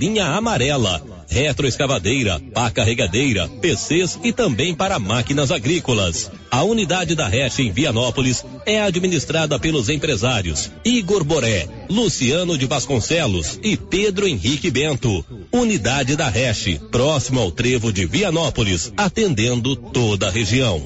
linha amarela, retroescavadeira, pá carregadeira, PCs e também para máquinas agrícolas. A unidade da RESC em Vianópolis é administrada pelos empresários Igor Boré, Luciano de Vasconcelos e Pedro Henrique Bento. Unidade da RESC, próximo ao trevo de Vianópolis, atendendo toda a região.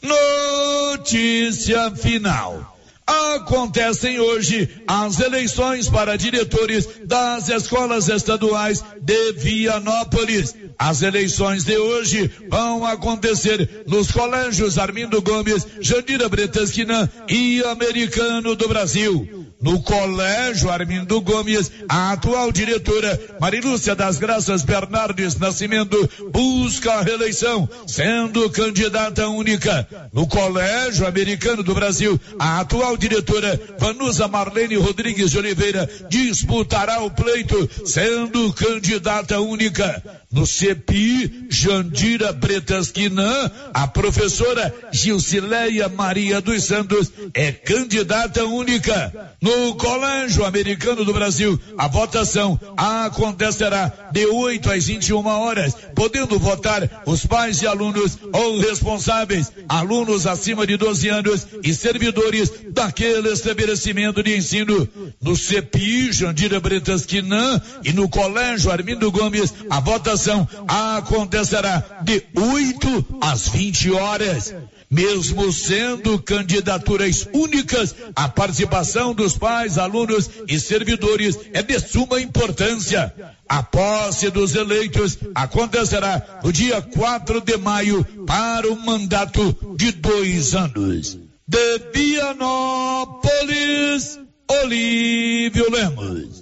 Notícia final. Acontecem hoje as eleições para diretores das escolas estaduais de Vianópolis. As eleições de hoje vão acontecer nos colégios Armindo Gomes, Jandira Bretasquina e Americano do Brasil. No colégio Armindo Gomes, a atual diretora Marilúcia das Graças Bernardes Nascimento busca a reeleição, sendo candidata única. No colégio americano do Brasil, a atual diretora Vanusa Marlene Rodrigues de Oliveira disputará o pleito, sendo candidata única. No CEPI, Jandira Bretasquinã, a professora Gilcileia Maria dos Santos é candidata única. No Colégio Americano do Brasil, a votação acontecerá de 8 às 21 horas, podendo votar os pais e alunos ou responsáveis, alunos acima de 12 anos e servidores daquele estabelecimento de ensino. No CEPI, Jandira Bretasquinã e no Colégio Armindo Gomes, a votação votação acontecerá de 8 às 20 horas. Mesmo sendo candidaturas únicas, a participação dos pais, alunos e servidores é de suma importância. A posse dos eleitos acontecerá no dia 4 de maio para um mandato de dois anos. De Vianópolis, Olívio Lemos.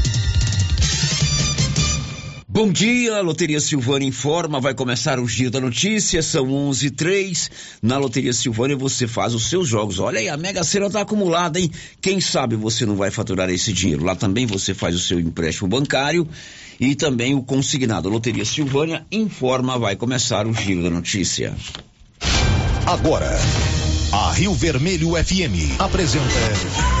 Bom dia, Loteria Silvânia informa, vai começar o Giro da Notícia, são 11 e 3 Na Loteria Silvânia você faz os seus jogos. Olha aí, a Mega Sena tá acumulada, hein? Quem sabe você não vai faturar esse dinheiro. Lá também você faz o seu empréstimo bancário e também o consignado. A Loteria Silvânia informa, vai começar o Giro da Notícia. Agora, a Rio Vermelho FM apresenta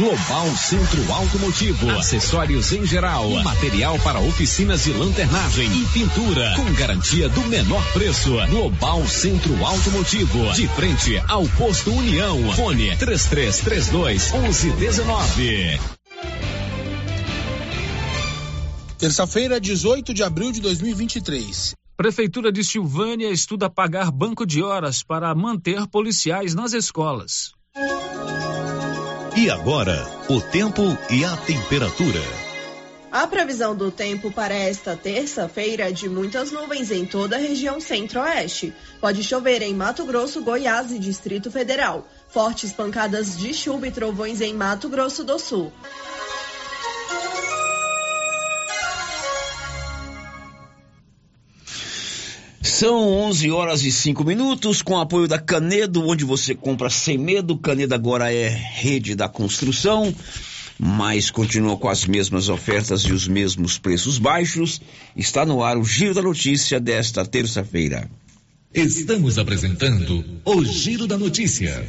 Global Centro Automotivo, acessórios em geral, material para oficinas de lanternagem e pintura, com garantia do menor preço. Global Centro Automotivo, de frente ao posto União. Fone 3332 1119. Terça-feira, 18 de abril de 2023. Prefeitura de Silvânia estuda pagar banco de horas para manter policiais nas escolas. E agora, o tempo e a temperatura. A previsão do tempo para esta terça-feira é de muitas nuvens em toda a região centro-oeste. Pode chover em Mato Grosso, Goiás e Distrito Federal. Fortes pancadas de chuva e trovões em Mato Grosso do Sul. São 11 horas e 5 minutos, com apoio da Canedo, onde você compra sem medo. Canedo agora é rede da construção, mas continua com as mesmas ofertas e os mesmos preços baixos. Está no ar o Giro da Notícia desta terça-feira. Estamos apresentando o Giro da Notícia.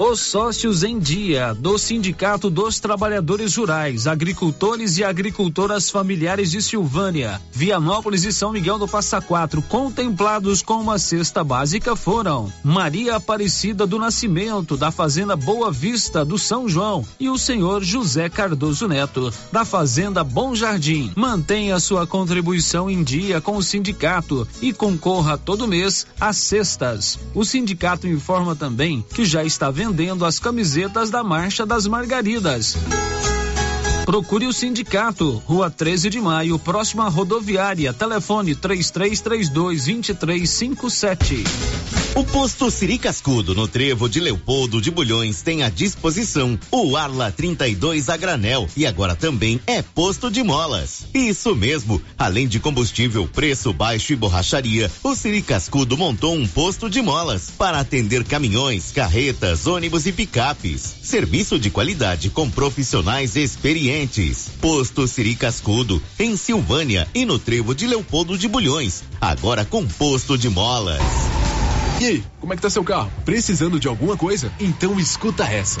Os sócios em dia do Sindicato dos Trabalhadores Rurais, Agricultores e Agricultoras Familiares de Silvânia, Vianópolis e São Miguel do Passa Quatro, contemplados com uma cesta básica foram Maria Aparecida do Nascimento, da Fazenda Boa Vista do São João, e o senhor José Cardoso Neto, da Fazenda Bom Jardim. Mantenha sua contribuição em dia com o sindicato e concorra todo mês às cestas. O sindicato informa também que já está vendendo vendendo as camisetas da Marcha das Margaridas. Procure o sindicato, Rua 13 de Maio, próxima rodoviária. Telefone 3332 2357. O posto Siri Cascudo, no trevo de Leopoldo de Bulhões, tem à disposição o Arla 32 a granel e agora também é posto de molas. Isso mesmo, além de combustível, preço baixo e borracharia, o Siri Cascudo montou um posto de molas para atender caminhões, carretas, ônibus e picapes. Serviço de qualidade com profissionais experientes. Posto Siri Cascudo, em Silvânia e no trevo de Leopoldo de Bulhões, agora com posto de molas. E aí, como é que tá seu carro? Precisando de alguma coisa? Então escuta essa.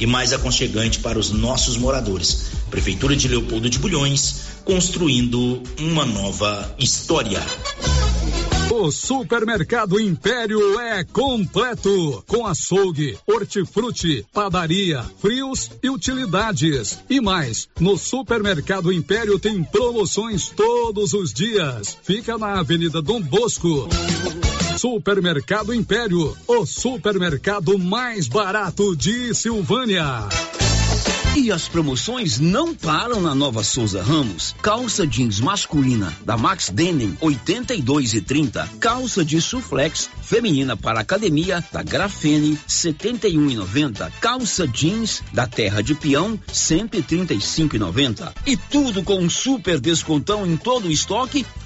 e mais aconchegante para os nossos moradores. Prefeitura de Leopoldo de Bulhões, construindo uma nova história. O Supermercado Império é completo, com açougue, hortifruti, padaria, frios e utilidades. E mais, no Supermercado Império tem promoções todos os dias. Fica na Avenida Dom Bosco. Supermercado Império, o supermercado mais barato de Silvânia. E as promoções não param na Nova Souza Ramos. Calça jeans masculina da Max Denim 82 e 30. Calça de suflex feminina para academia da Grafene 71 e 90. Calça jeans da Terra de Peão 135 e 90. E tudo com um super descontão em todo o estoque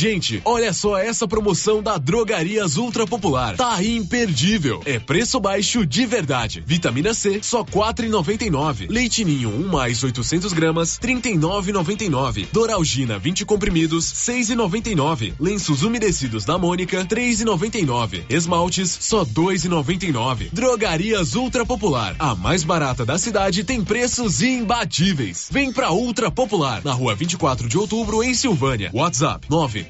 Gente, olha só essa promoção da Drogarias Ultra Popular. Tá imperdível. É preço baixo de verdade. Vitamina C, só quatro e noventa nove. Leite Ninho, um mais 800 gramas, trinta e. Doralgina, 20 comprimidos, seis e noventa e nove. Lenços umedecidos da Mônica, três e noventa e nove. Esmaltes, só dois e noventa e nove. Drogarias Ultra Popular, a mais barata da cidade, tem preços imbatíveis. Vem pra Ultra Popular, na rua 24 de outubro, em Silvânia. WhatsApp, nove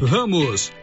Ramos,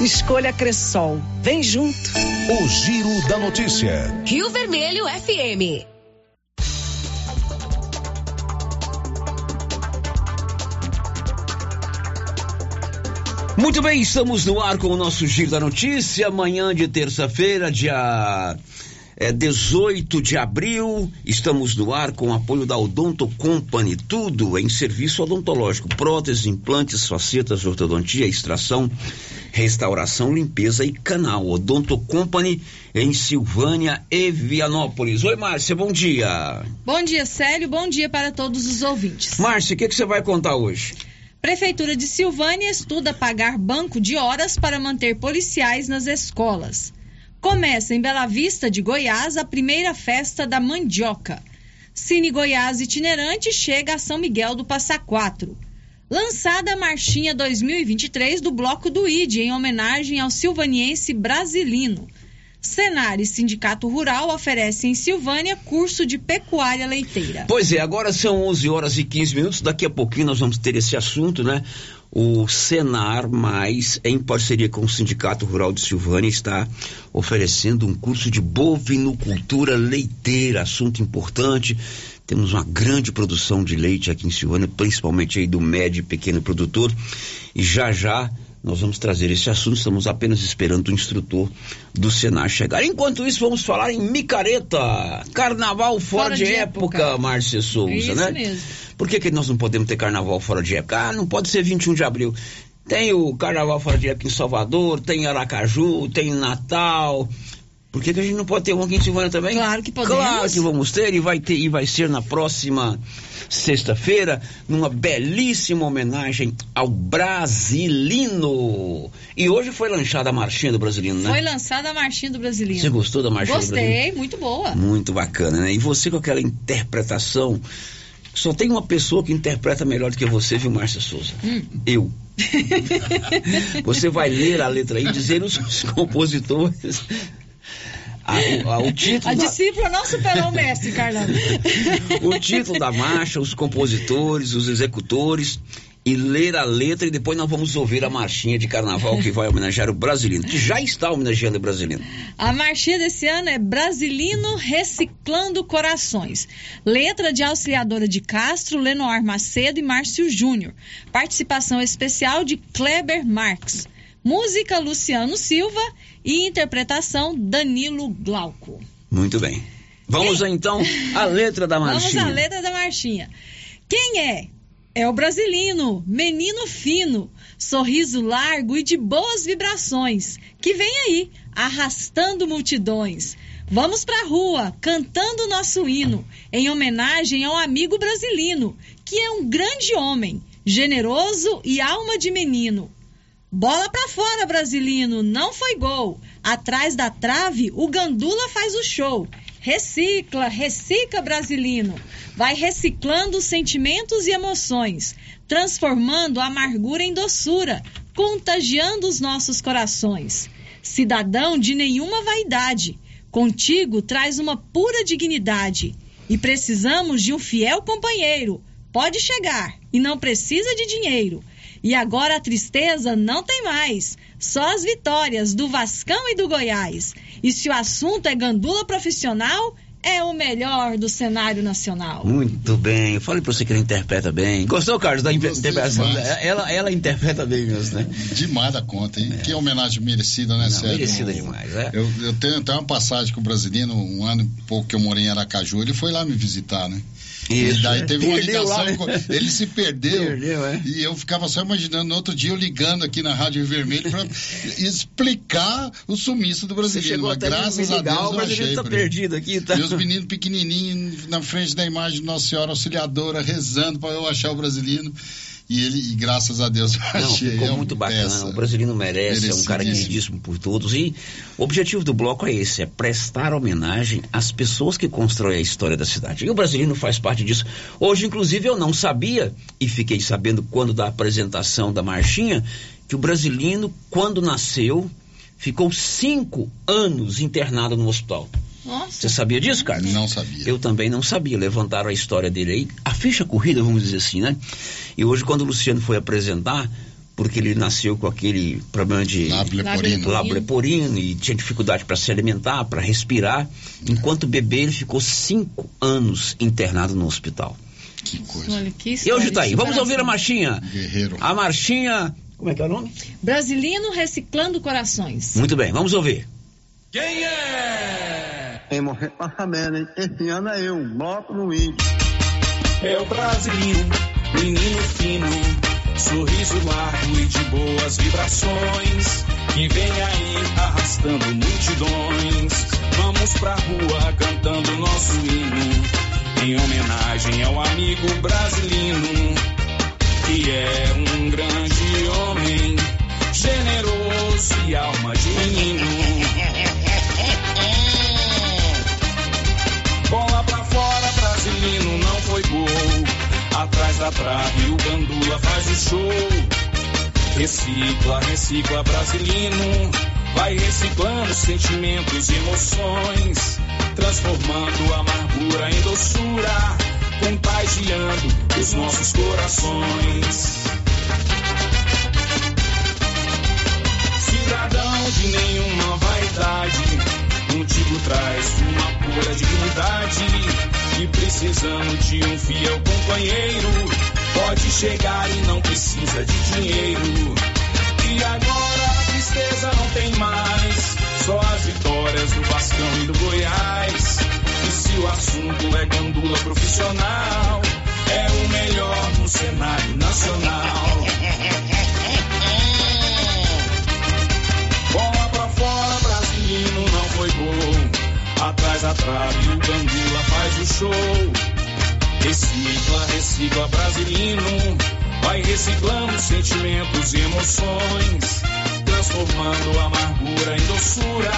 Escolha Cressol. Vem junto. O Giro da Notícia. Rio Vermelho FM. Muito bem, estamos no ar com o nosso Giro da Notícia. Amanhã de terça-feira, dia é 18 de abril, estamos no ar com o apoio da Odonto Company, tudo em serviço odontológico, próteses, implantes, facetas, ortodontia, extração, restauração, limpeza e canal. Odonto Company em Silvânia e Vianópolis. Oi, Márcia, bom dia. Bom dia, Célio, bom dia para todos os ouvintes. Márcia, o que, que você vai contar hoje? Prefeitura de Silvânia estuda pagar banco de horas para manter policiais nas escolas. Começa em Bela Vista de Goiás a primeira festa da mandioca. Cine Goiás itinerante chega a São Miguel do Passa Quatro. Lançada a marchinha 2023 do Bloco do ID em homenagem ao silvaniense brasilino. Senar e Sindicato Rural oferecem em Silvânia curso de pecuária leiteira. Pois é, agora são 11 horas e 15 minutos. Daqui a pouquinho nós vamos ter esse assunto, né? o Senar Mais, em parceria com o Sindicato Rural de Silvânia, está oferecendo um curso de bovinocultura leiteira, assunto importante. Temos uma grande produção de leite aqui em Silvânia, principalmente aí do médio e pequeno produtor. E já já nós vamos trazer esse assunto, estamos apenas esperando o instrutor do Senar chegar. Enquanto isso, vamos falar em micareta, carnaval fora, fora de, de, época, época. Márcia Souza, isso né? Mesmo. Por que, que nós não podemos ter carnaval fora de época? Ah, não pode ser 21 de abril. Tem o carnaval fora de época em Salvador, tem Aracaju, tem Natal. Por que, que a gente não pode ter um aqui em Silvânia também? Claro que podemos. Claro que vamos ter e vai ter e vai ser na próxima sexta-feira, numa belíssima homenagem ao Brasilino. E hoje foi lançada a marchinha do Brasilino, né? Foi lançada a marchinha do Brasilino. Você gostou da marchinha Gostei, do Brasilino? Gostei, muito boa. Muito bacana, né? E você com aquela interpretação só tem uma pessoa que interpreta melhor do que você, viu, Márcia Souza? Hum. Eu. você vai ler a letra aí, dizer os, os compositores. A, a, o título a da... discípula não superou o mestre, Carlão. o título da marcha, os compositores, os executores e ler a letra e depois nós vamos ouvir a marchinha de carnaval que vai homenagear o brasileiro, que já está homenageando o brasileiro. A marchinha desse ano é Brasilino Reciclando Corações. Letra de auxiliadora de Castro, Lenoir Macedo e Márcio Júnior. Participação especial de Kleber Marx. Música Luciano Silva e interpretação Danilo Glauco. Muito bem. Vamos então à letra da marchinha. Vamos à letra da marchinha. Quem é é o brasilino, menino fino, sorriso largo e de boas vibrações, que vem aí, arrastando multidões. Vamos pra rua, cantando nosso hino, em homenagem ao amigo brasilino, que é um grande homem, generoso e alma de menino. Bola pra fora, brasilino, não foi gol. Atrás da trave, o Gandula faz o show. Recicla, recicla, brasilino. Vai reciclando sentimentos e emoções, transformando a amargura em doçura, contagiando os nossos corações. Cidadão de nenhuma vaidade, contigo traz uma pura dignidade. E precisamos de um fiel companheiro. Pode chegar e não precisa de dinheiro. E agora a tristeza não tem mais, só as vitórias do Vascão e do Goiás. E se o assunto é gandula profissional, é o melhor do cenário nacional. Muito bem. Eu falei pra você que ele interpreta bem. Gostou, Carlos, da interpretação? Ela, ela interpreta bem mesmo, né? Demais da conta, hein? É. Que homenagem merecida, né, Sérgio? Merecida demais, é. Eu, eu tenho até uma passagem com o brasileiro, um ano e pouco que eu morei em Aracaju, ele foi lá me visitar, né? Isso, e daí é. teve uma ligação, lá, né? ele se perdeu. perdeu é. E eu ficava só imaginando, no outro dia eu ligando aqui na Rádio Vermelho para explicar o sumiço do brasileiro. Mas graças a Deus eu achei. Tá perdido aqui, tá? Os meninos pequenininhos na frente da imagem de Nossa Senhora Auxiliadora rezando para eu achar o brasileiro. E ele, e graças a Deus, eu Não, achei. Ficou é muito bacana. Peça. O brasileiro merece, é um cara queridíssimo por todos. E o objetivo do bloco é esse: é prestar homenagem às pessoas que constroem a história da cidade. E o brasileiro faz parte disso. Hoje, inclusive, eu não sabia, e fiquei sabendo quando da apresentação da marchinha, que o brasileiro, quando nasceu, ficou cinco anos internado no hospital. Nossa. Você sabia disso, Carlos? Não sabia. Eu também não sabia. Levantaram a história dele aí. A ficha corrida, vamos dizer assim, né? E hoje, quando o Luciano foi apresentar, porque ele nasceu com aquele problema de lábio leporino e tinha dificuldade para se alimentar, para respirar. Enquanto bebê, ele ficou cinco anos internado no hospital. Que coisa. Olha, que e hoje tá aí. Vamos ouvir a marchinha. Guerreiro. A marchinha. Como é que é o nome? Brasilino Reciclando Corações. Muito bem, vamos ouvir. Quem é? Em morrer passamento, hein? Esse ano é eu, bloco no índio. É o brasileiro, menino fino, sorriso largo e de boas vibrações. Que vem aí arrastando multidões. Vamos pra rua cantando nosso hino, em homenagem ao amigo brasileiro, que é um grande homem, generoso e alma de menino. volta pra Rio gandula faz o show. Recicla, recicla brasileiro. Vai reciclando sentimentos e emoções, transformando amargura em doçura, contagiando os nossos corações. Cidadão de nenhuma vaidade, contigo traz uma pura dignidade Precisando de um fiel companheiro, pode chegar e não precisa de dinheiro. E agora a tristeza não tem mais, só as vitórias do Vascão e do Goiás. E se o assunto é gandula profissional, é o melhor no cenário nacional. Atrás da trave, o Gandula faz o show. Recicla, recicla, Brasilino. Vai reciclando sentimentos e emoções. Transformando a amargura em doçura.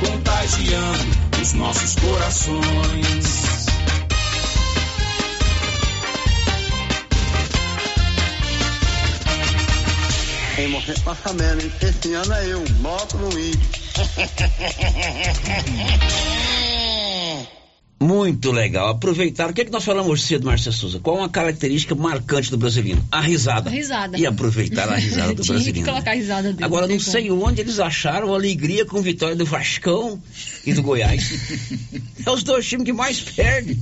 Contagiando os nossos corações. Em morrer passamento, esse ano é eu, moto no índio. Muito legal. Aproveitar. O que, é que nós falamos cedo, Márcia Souza? Qual uma característica marcante do brasileiro? A risada. A risada. E aproveitar a risada do Tinha brasileiro. que colocar a risada dele. Agora, não sei onde eles acharam alegria com a vitória do Vascão e do Goiás. é os dois times que mais perdem.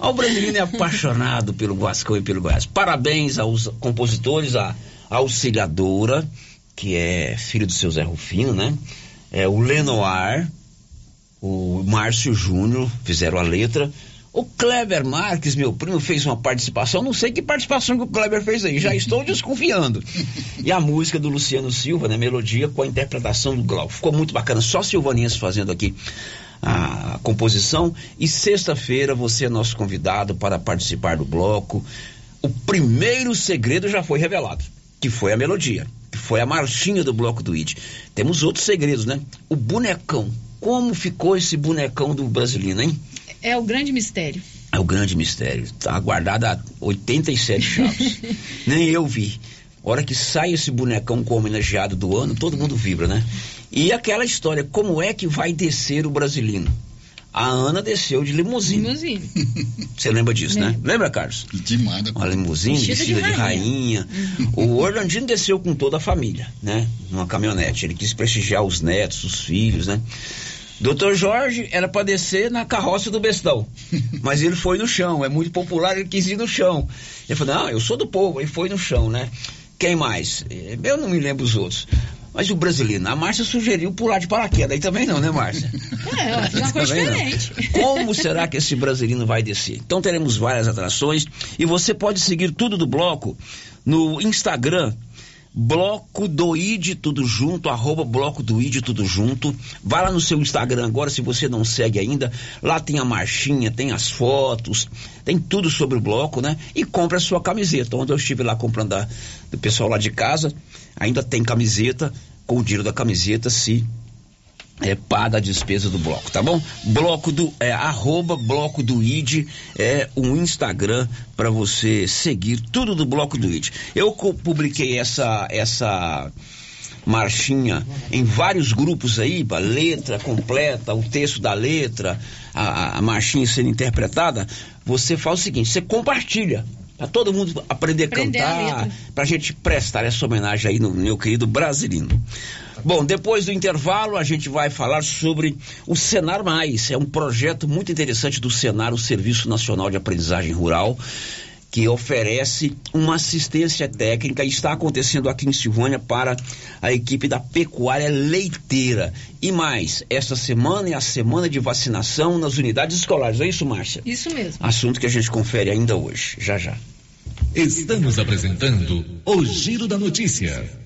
O brasileiro é apaixonado pelo Vascão e pelo Goiás. Parabéns aos compositores, a Auxiliadora, que é filho do seu Zé Rufino, né? É, o Lenoir, o Márcio Júnior fizeram a letra. O Kleber Marques, meu primo, fez uma participação. Não sei que participação que o Kleber fez aí, já estou desconfiando. E a música do Luciano Silva, né? Melodia com a interpretação do Glau. Ficou muito bacana, só Silvaninhas fazendo aqui a composição. E sexta-feira você é nosso convidado para participar do bloco. O primeiro segredo já foi revelado, que foi a melodia, que foi a marchinha do bloco do ID. Temos outros segredos, né? O bonecão. Como ficou esse bonecão do brasileiro, hein? É o grande mistério. É o grande mistério. Tá guardado há 87 chaves. Nem eu vi. Hora que sai esse bonecão com homenageado do ano, todo mundo vibra, né? E aquela história, como é que vai descer o brasileiro? A Ana desceu de limusine. Limusine. Você lembra disso, né? Lembra, Carlos? Demais. Uma limusine Vestida de vestida de rainha. rainha. O Orlandino desceu com toda a família, né? Numa caminhonete. Ele quis prestigiar os netos, os filhos, né? Doutor Jorge era para descer na carroça do Bestão, mas ele foi no chão, é muito popular, ele quis ir no chão. Ele falou, não, eu sou do povo, ele foi no chão, né? Quem mais? Eh, Eu não me lembro os outros. Mas o brasileiro, a Márcia sugeriu pular de paraquedas, aí também não, né, Márcia? É, eu acho uma coisa Também não. diferente. Como será que esse brasileiro vai descer? Então teremos várias atrações e você pode seguir tudo do bloco no Instagram. Bloco do ID tudo junto, arroba Bloco do ID tudo junto. Vai lá no seu Instagram agora, se você não segue ainda. Lá tem a marchinha, tem as fotos, tem tudo sobre o bloco, né? E compra a sua camiseta. Ontem eu estive lá comprando da, do pessoal lá de casa. Ainda tem camiseta, com o dinheiro da camiseta, se é, paga a despesa do bloco, tá bom? Bloco do é, arroba bloco do ID é um Instagram para você seguir tudo do bloco do ID. Eu publiquei essa essa marchinha em vários grupos aí, a letra completa, o texto da letra, a, a- a marchinha sendo interpretada. Você faz o seguinte, você compartilha. Pra todo mundo aprender a Aprender a cantar, letra. pra gente prestar essa homenagem aí no meu querido Brasilino. Bom, depois do intervalo, a gente vai falar sobre o Senar Mais. É um projeto muito interessante do Senar, o Serviço Nacional de Aprendizagem Rural, que oferece uma assistência técnica e está acontecendo aqui em Silvânia para a equipe da pecuária leiteira. E mais, esta semana é a semana de vacinação nas unidades escolares. É isso, Márcia? Isso mesmo. Assunto que a gente confere ainda hoje. Já já. Estamos apresentando o Giro da Notícia.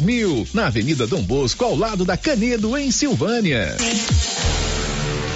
mil, na Avenida Dom Bosco, ao lado da Canedo, em Silvânia.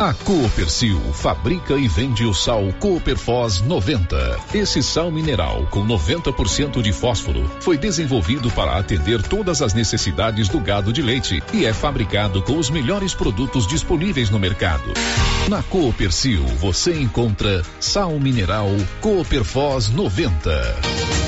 A Coopercil fabrica e vende o sal Cooperfós 90. Esse sal mineral com 90% de fósforo foi desenvolvido para atender todas as necessidades do gado de leite e é fabricado com os melhores produtos disponíveis no mercado. Na Coopercil você encontra sal mineral Cooperfós 90.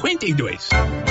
0952.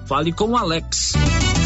Fale com o Alex.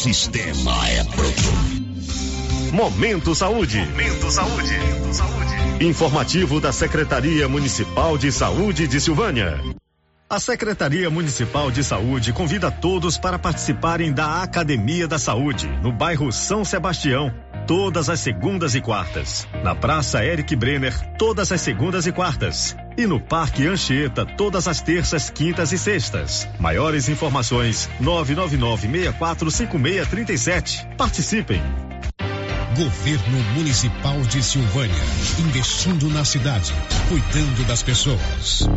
Sistema é pronto. Momento Saúde. Momento Saúde. Informativo da Secretaria Municipal de Saúde de Silvânia. A Secretaria Municipal de Saúde convida todos para participarem da Academia da Saúde, no bairro São Sebastião, todas as segundas e quartas. Na Praça Eric Brenner, todas as segundas e quartas. E no Parque Anchieta, todas as terças, quintas e sextas. Maiores informações: 999-645637. Participem! Governo Municipal de Silvânia. Investindo na cidade, cuidando das pessoas.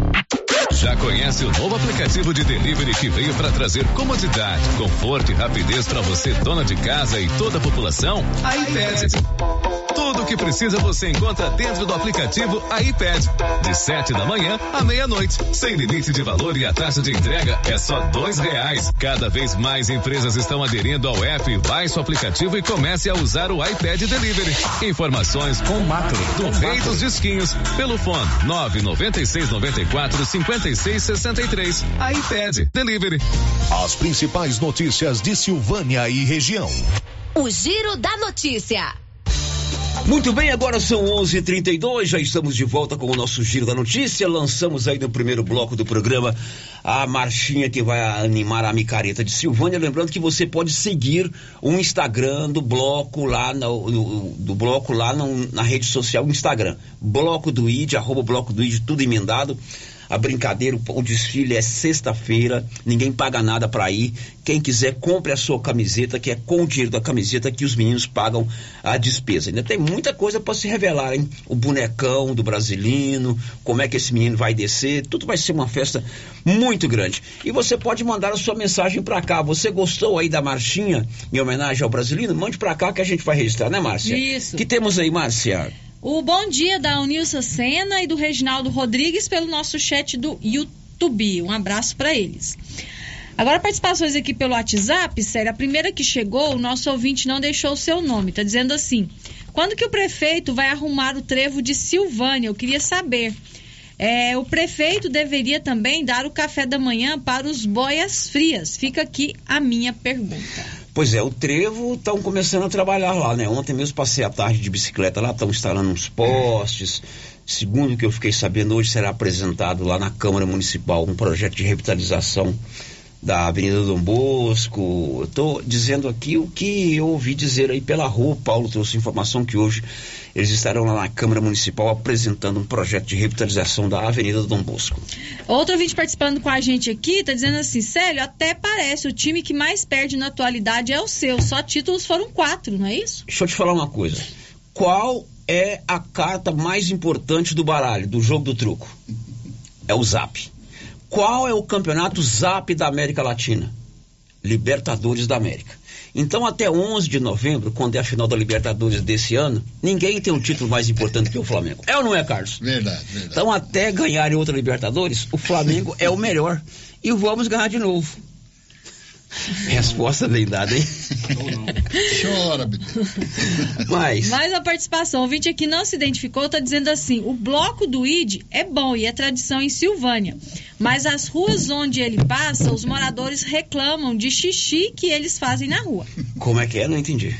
Já conhece o novo aplicativo de delivery que veio para trazer comodidade, conforto e rapidez para você, dona de casa e toda a população? A iPad. Tudo o que precisa você encontra dentro do aplicativo iPad. De 7 da manhã à meia-noite. Sem limite de valor e a taxa de entrega é só dois reais. Cada vez mais empresas estão aderindo ao app. Baixe o aplicativo e comece a usar o iPad Delivery. Informações com Macro, do Rei dos Disquinhos, pelo fone 996 94 56 63. iPad Delivery. As principais notícias de Silvânia e região. O Giro da Notícia. Muito bem, agora são 11:32. h 32 já estamos de volta com o nosso Giro da Notícia. Lançamos aí no primeiro bloco do programa a marchinha que vai animar a micareta de Silvânia. Lembrando que você pode seguir o Instagram do bloco lá, no, no, do bloco lá no, na rede social Instagram. Bloco do ID, arroba bloco do ID, tudo emendado a brincadeira, o desfile é sexta-feira, ninguém paga nada para ir. Quem quiser, compre a sua camiseta, que é com o dinheiro da camiseta que os meninos pagam a despesa. Ainda tem muita coisa para se revelar, hein? O bonecão do brasilino, como é que esse menino vai descer, tudo vai ser uma festa muito grande. E você pode mandar a sua mensagem para cá. Você gostou aí da marchinha em homenagem ao brasilino? Mande para cá que a gente vai registrar, né, Márcia? Isso. que temos aí, Márcia? O bom dia da Unilsa Sena e do Reginaldo Rodrigues pelo nosso chat do YouTube. Um abraço para eles. Agora, participações aqui pelo WhatsApp, sério, a primeira que chegou, o nosso ouvinte não deixou o seu nome, tá dizendo assim: quando que o prefeito vai arrumar o trevo de Silvânia? Eu queria saber. É, o prefeito deveria também dar o café da manhã para os boias frias. Fica aqui a minha pergunta. Pois é, o trevo estão começando a trabalhar lá, né? Ontem mesmo passei a tarde de bicicleta lá, estão instalando uns postes. Segundo o que eu fiquei sabendo, hoje será apresentado lá na Câmara Municipal um projeto de revitalização da Avenida Dom Bosco. Estou dizendo aqui o que eu ouvi dizer aí pela rua. O Paulo trouxe informação que hoje eles estarão lá na Câmara Municipal apresentando um projeto de revitalização da Avenida Dom Bosco. Outro ouvinte participando com a gente aqui está dizendo assim: Célio, até parece o time que mais perde na atualidade é o seu. Só títulos foram quatro, não é isso? Deixa eu te falar uma coisa. Qual é a carta mais importante do baralho, do jogo do truco? É o Zap. Qual é o campeonato Zap da América Latina? Libertadores da América. Então, até 11 de novembro, quando é a final da Libertadores desse ano, ninguém tem um título mais importante que o Flamengo. É ou não é, Carlos? Verdade, verdade. Então, até ganharem outra Libertadores, o Flamengo é o melhor. E vamos ganhar de novo. Resposta bem dada, hein? Chora. Mas. Mais a participação. O ouvinte aqui não se identificou, está dizendo assim: o bloco do ID é bom e é tradição em Silvânia. Mas as ruas onde ele passa, os moradores reclamam de xixi que eles fazem na rua. Como é que é? Não entendi.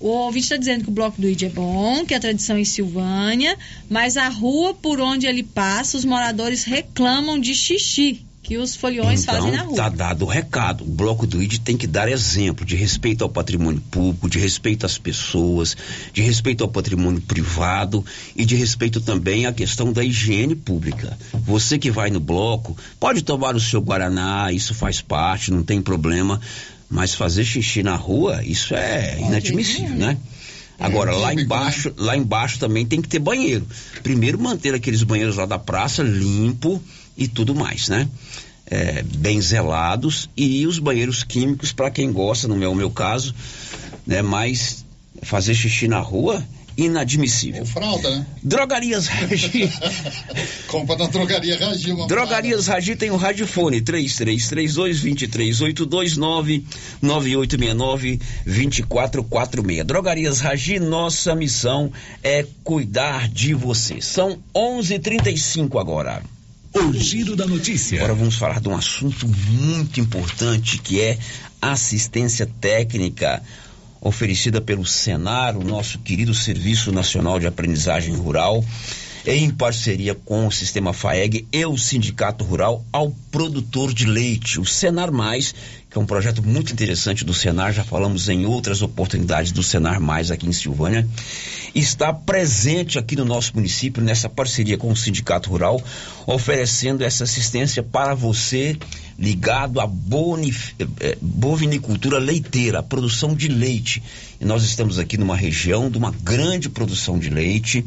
O ouvinte está dizendo que o bloco do ID é bom, que é tradição em Silvânia, mas a rua por onde ele passa, os moradores reclamam de xixi que os foliões então, fazem na rua. Tá dado o recado. O bloco do ID tem que dar exemplo de respeito ao patrimônio público, de respeito às pessoas, de respeito ao patrimônio privado e de respeito também à questão da higiene pública. Você que vai no bloco, pode tomar o seu guaraná, isso faz parte, não tem problema, mas fazer xixi na rua, isso é inadmissível, né? Agora, é, lá embaixo, né? lá embaixo também tem que ter banheiro. Primeiro manter aqueles banheiros lá da praça limpo e tudo mais, né? É, bem zelados e os banheiros químicos para quem gosta, não é o meu caso, né? Mas fazer xixi na rua inadmissível. Ou fralda, né? Drogarias Ragi. Compra na drogaria Ragi. Uma Drogarias. Ragi tem o um radiofone 3332 9869 2446. Drogarias Ragi, nossa missão é cuidar de você. São 11:35 agora. O giro da notícia. Agora vamos falar de um assunto muito importante que é assistência técnica oferecida pelo Senar, o nosso querido Serviço Nacional de Aprendizagem Rural, em parceria com o Sistema FAEG e o Sindicato Rural ao produtor de leite, o Senar Mais, que é um projeto muito interessante do Senar, já falamos em outras oportunidades do Senar Mais aqui em Silvânia, está presente aqui no nosso município nessa parceria com o Sindicato Rural, oferecendo essa assistência para você ligado à eh, eh, bovinicultura leiteira, a produção de leite. E nós estamos aqui numa região de uma grande produção de leite,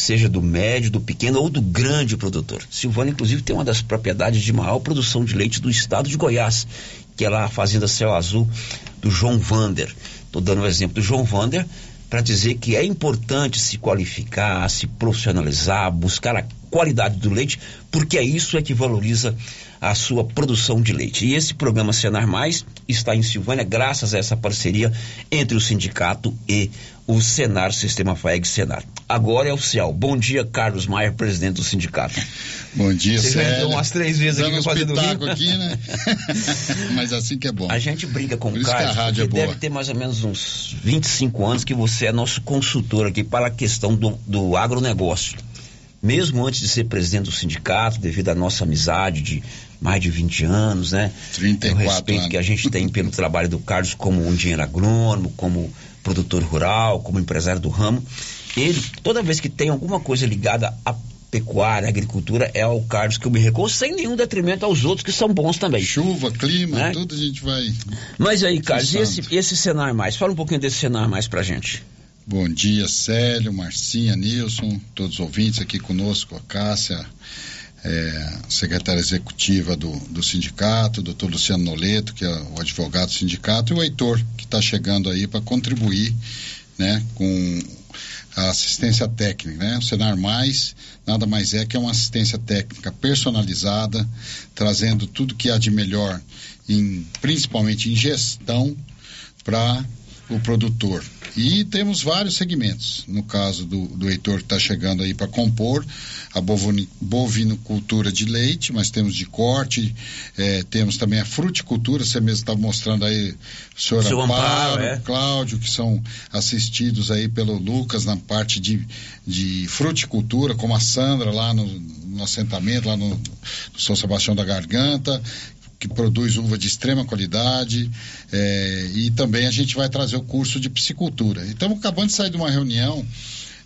seja do médio, do pequeno ou do grande produtor. Silvânia, inclusive, tem uma das propriedades de maior produção de leite do estado de Goiás, que é lá a Fazenda Céu Azul do João Vander. Estou dando o um exemplo do João Vander para dizer que é importante se qualificar, se profissionalizar, buscar a qualidade do leite, porque é isso é que valoriza a sua produção de leite. E esse programa Senar Mais está em Silvânia graças a essa parceria entre o sindicato e o Senar, Sistema FAEG Senar. Agora é oficial. Bom dia, Carlos Maia, presidente do sindicato. Bom dia, Você Célio. umas três vezes Dando aqui fazendo rio. aqui, né? Mas assim que é bom. A gente briga com o Carlos, a rádio é boa. deve ter mais ou menos uns 25 anos que você é nosso consultor aqui para a questão do, do agronegócio mesmo antes de ser presidente do sindicato, devido à nossa amizade de mais de 20 anos, né? 34 o respeito anos. que a gente tem pelo trabalho do Carlos como um engenheiro agrônomo, como produtor rural, como empresário do ramo. Ele, toda vez que tem alguma coisa ligada à pecuária, à agricultura, é ao Carlos que eu me recorro, sem nenhum detrimento aos outros que são bons também. Chuva, clima, né? tudo a gente vai. Mas aí, Carlos, e esse, esse cenário mais? Fala um pouquinho desse cenário mais pra gente. Bom dia, Célio, Marcinha, Nilson, todos os ouvintes aqui conosco, a Cássia, é, secretária executiva do, do sindicato, doutor Luciano Noleto, que é o advogado do sindicato, e o Heitor, que está chegando aí para contribuir né, com a assistência técnica. Né? O Senar Mais nada mais é que é uma assistência técnica personalizada, trazendo tudo que há de melhor, em, principalmente em gestão, para o produtor. E temos vários segmentos. No caso do, do Heitor que está chegando aí para compor a bovinocultura de leite, mas temos de corte, é, temos também a fruticultura, você mesmo está mostrando aí o senhor Seu Amparo, Amparo é. Cláudio, que são assistidos aí pelo Lucas na parte de, de fruticultura, como a Sandra lá no, no assentamento, lá no, no São Sebastião da Garganta, que produz uva de extrema qualidade é, e também a gente vai trazer o curso de piscicultura. Estamos acabando de sair de uma reunião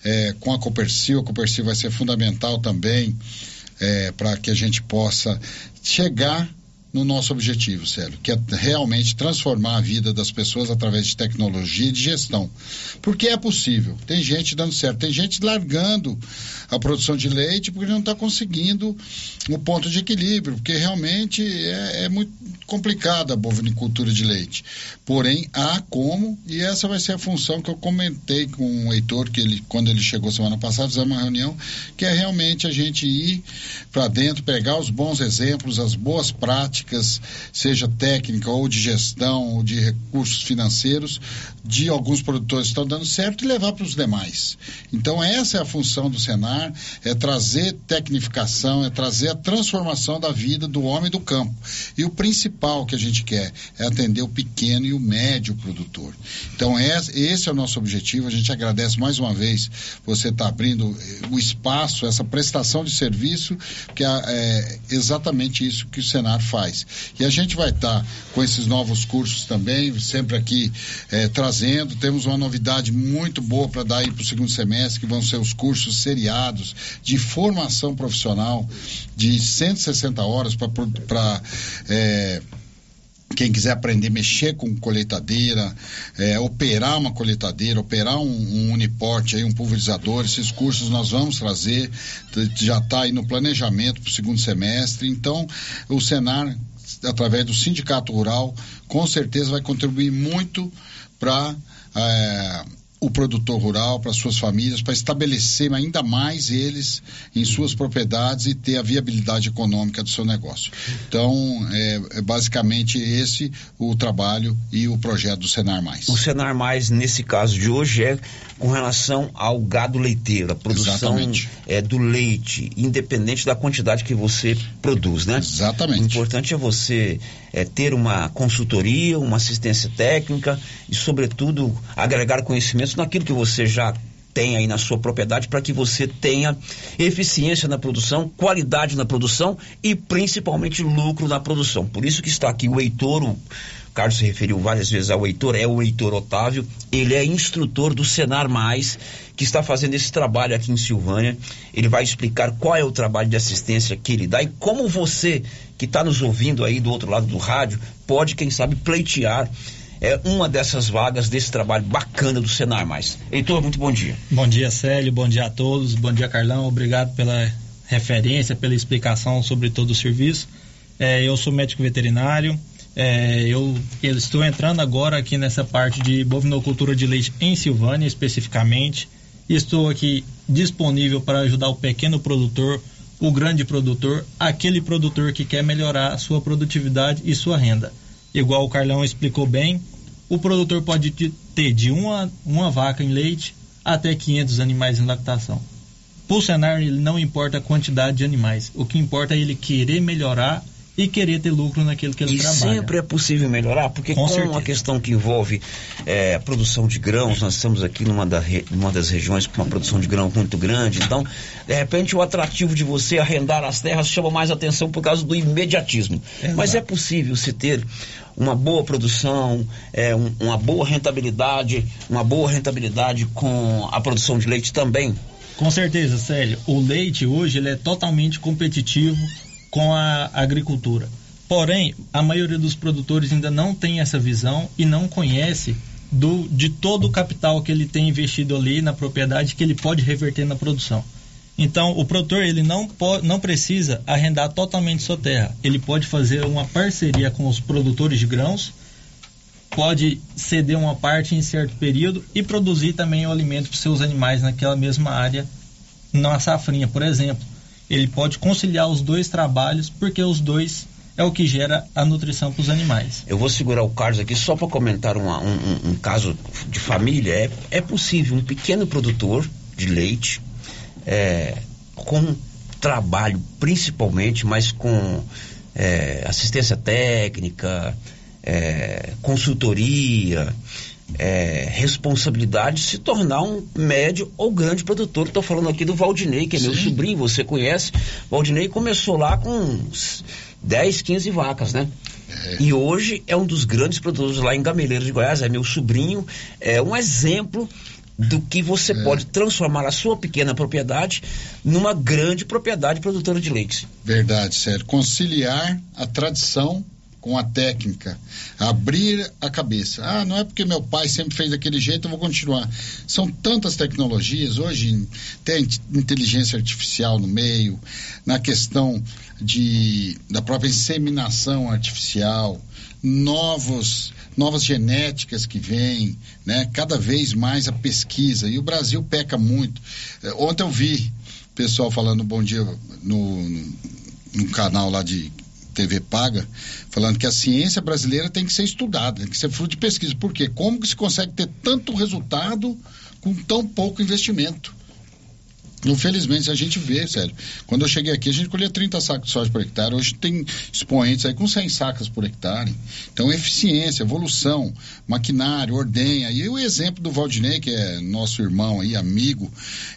é, com a Copercil, a Copercil vai ser fundamental também é, para que a gente possa chegar no nosso objetivo, Célio, que é realmente transformar a vida das pessoas através de tecnologia e de gestão. Porque é possível. Tem gente dando certo, tem gente largando a produção de leite porque não está conseguindo o ponto de equilíbrio, porque realmente é, é muito complicada a bovinicultura de leite. Porém, há como, e essa vai ser a função que eu comentei com o Heitor, que ele, quando ele chegou semana passada, fizemos uma reunião, que é realmente a gente ir para dentro, pegar os bons exemplos, as boas práticas práticas, seja técnica ou de gestão ou de recursos financeiros, de alguns produtores que estão dando certo e levar para os demais. Então, essa é a função do Senar, é trazer tecnificação, é trazer a transformação da vida do homem do campo. E o principal que a gente quer é atender o pequeno e o médio produtor. Então, esse é o nosso objetivo. A gente agradece mais uma vez você estar tá abrindo eh, o espaço, essa prestação de serviço, que é, é exatamente isso que o Senar faz. E a gente vai estar tá com esses novos cursos também, sempre aqui é, trazendo. Temos uma novidade muito boa para dar aí para o segundo semestre, que vão ser os cursos seriados de formação profissional de 160 horas para. É, quem quiser aprender a mexer com colheitadeira, é, operar uma colheitadeira, operar um, um uniporte, aí, um pulverizador, esses cursos nós vamos trazer, já está aí no planejamento para o segundo semestre. Então, o Senar, através do Sindicato Rural, com certeza vai contribuir muito para. É, o produtor rural, para suas famílias, para estabelecer ainda mais eles em suas propriedades e ter a viabilidade econômica do seu negócio. Então, é, é basicamente esse o trabalho e o projeto do Senar Mais. O Senar Mais, nesse caso de hoje, é com relação ao gado leiteiro, a produção é, do leite, independente da quantidade que você produz, né? Exatamente. O importante é você é, ter uma consultoria, uma assistência técnica e, sobretudo, agregar conhecimentos naquilo que você já tem aí na sua propriedade para que você tenha eficiência na produção, qualidade na produção e principalmente lucro na produção. Por isso que está aqui o Heitor, o Carlos se referiu várias vezes ao Heitor, é o Heitor Otávio, ele é instrutor do Senar Mais, que está fazendo esse trabalho aqui em Silvânia. Ele vai explicar qual é o trabalho de assistência que ele dá e como você que está nos ouvindo aí do outro lado do rádio pode, quem sabe, pleitear é uma dessas vagas desse trabalho bacana do Senar Mais. Heitor, muito bom dia. Bom dia, Célio, bom dia a todos, bom dia, Carlão, obrigado pela referência, pela explicação sobre todo o serviço. É, eu sou médico veterinário, é, eu, eu, estou entrando agora aqui nessa parte de bovinocultura de leite em Silvânia, especificamente. Estou aqui disponível para ajudar o pequeno produtor, o grande produtor, aquele produtor que quer melhorar sua produtividade e sua renda. Igual o Carlão explicou bem, o produtor pode ter de uma, uma vaca em leite até 500 animais em lactação. Para o ele não importa a quantidade de animais. O que importa é ele querer melhorar e querer ter lucro naquilo que ele e trabalha. E sempre é possível melhorar, porque com, com a questão que envolve é, a produção de grãos, nós estamos aqui numa, da, numa das regiões com uma produção de grão muito grande, então, de repente, o atrativo de você arrendar as terras chama mais atenção por causa do imediatismo. Mas é possível se ter uma boa produção, é, um, uma boa rentabilidade, uma boa rentabilidade com a produção de leite também? Com certeza, Célio. O leite hoje ele é totalmente competitivo com a agricultura. Porém, a maioria dos produtores ainda não tem essa visão e não conhece do, de todo o capital que ele tem investido ali na propriedade que ele pode reverter na produção. Então, o produtor ele não, não precisa arrendar totalmente sua terra. Ele pode fazer uma parceria com os produtores de grãos, pode ceder uma parte em certo período e produzir também o alimento para seus animais naquela mesma área, na safrinha, por exemplo ele pode conciliar os dois trabalhos, porque os dois é o que gera a nutrição para os animais. Eu vou segurar o Carlos aqui só para comentar uma, um, um, caso de família. É, é possível um pequeno produtor de leite, é, com trabalho principalmente, mas com é, assistência técnica, é, consultoria, é, responsabilidade se tornar um médio ou grande produtor. Estou falando aqui do Valdinei, que é Sim. meu sobrinho, você conhece. Valdinei começou lá com 10, 15 vacas, né? É. E hoje é um dos grandes produtores lá em Gameleiros de Goiás, é meu sobrinho, é um exemplo do que você é. pode transformar a sua pequena propriedade numa grande propriedade produtora de leite. Verdade, sério. Conciliar a tradição com a técnica, abrir a cabeça. Ah, não é porque meu pai sempre fez daquele jeito, eu vou continuar. São tantas tecnologias, hoje tem inteligência artificial no meio, na questão de, da própria inseminação artificial, novos, novas genéticas que vêm, né? cada vez mais a pesquisa. E o Brasil peca muito. É, ontem eu vi pessoal falando bom dia no, no, no canal lá de TV paga, falando que a ciência brasileira tem que ser estudada, tem que ser fruto de pesquisa. Por quê? Como que se consegue ter tanto resultado com tão pouco investimento? Infelizmente, a gente vê, sério. Quando eu cheguei aqui, a gente colhia 30 sacos de soja por hectare. Hoje tem expoentes aí com 100 sacas por hectare. Então, eficiência, evolução, maquinário, ordenha. E o exemplo do Valdinei, que é nosso irmão aí, amigo,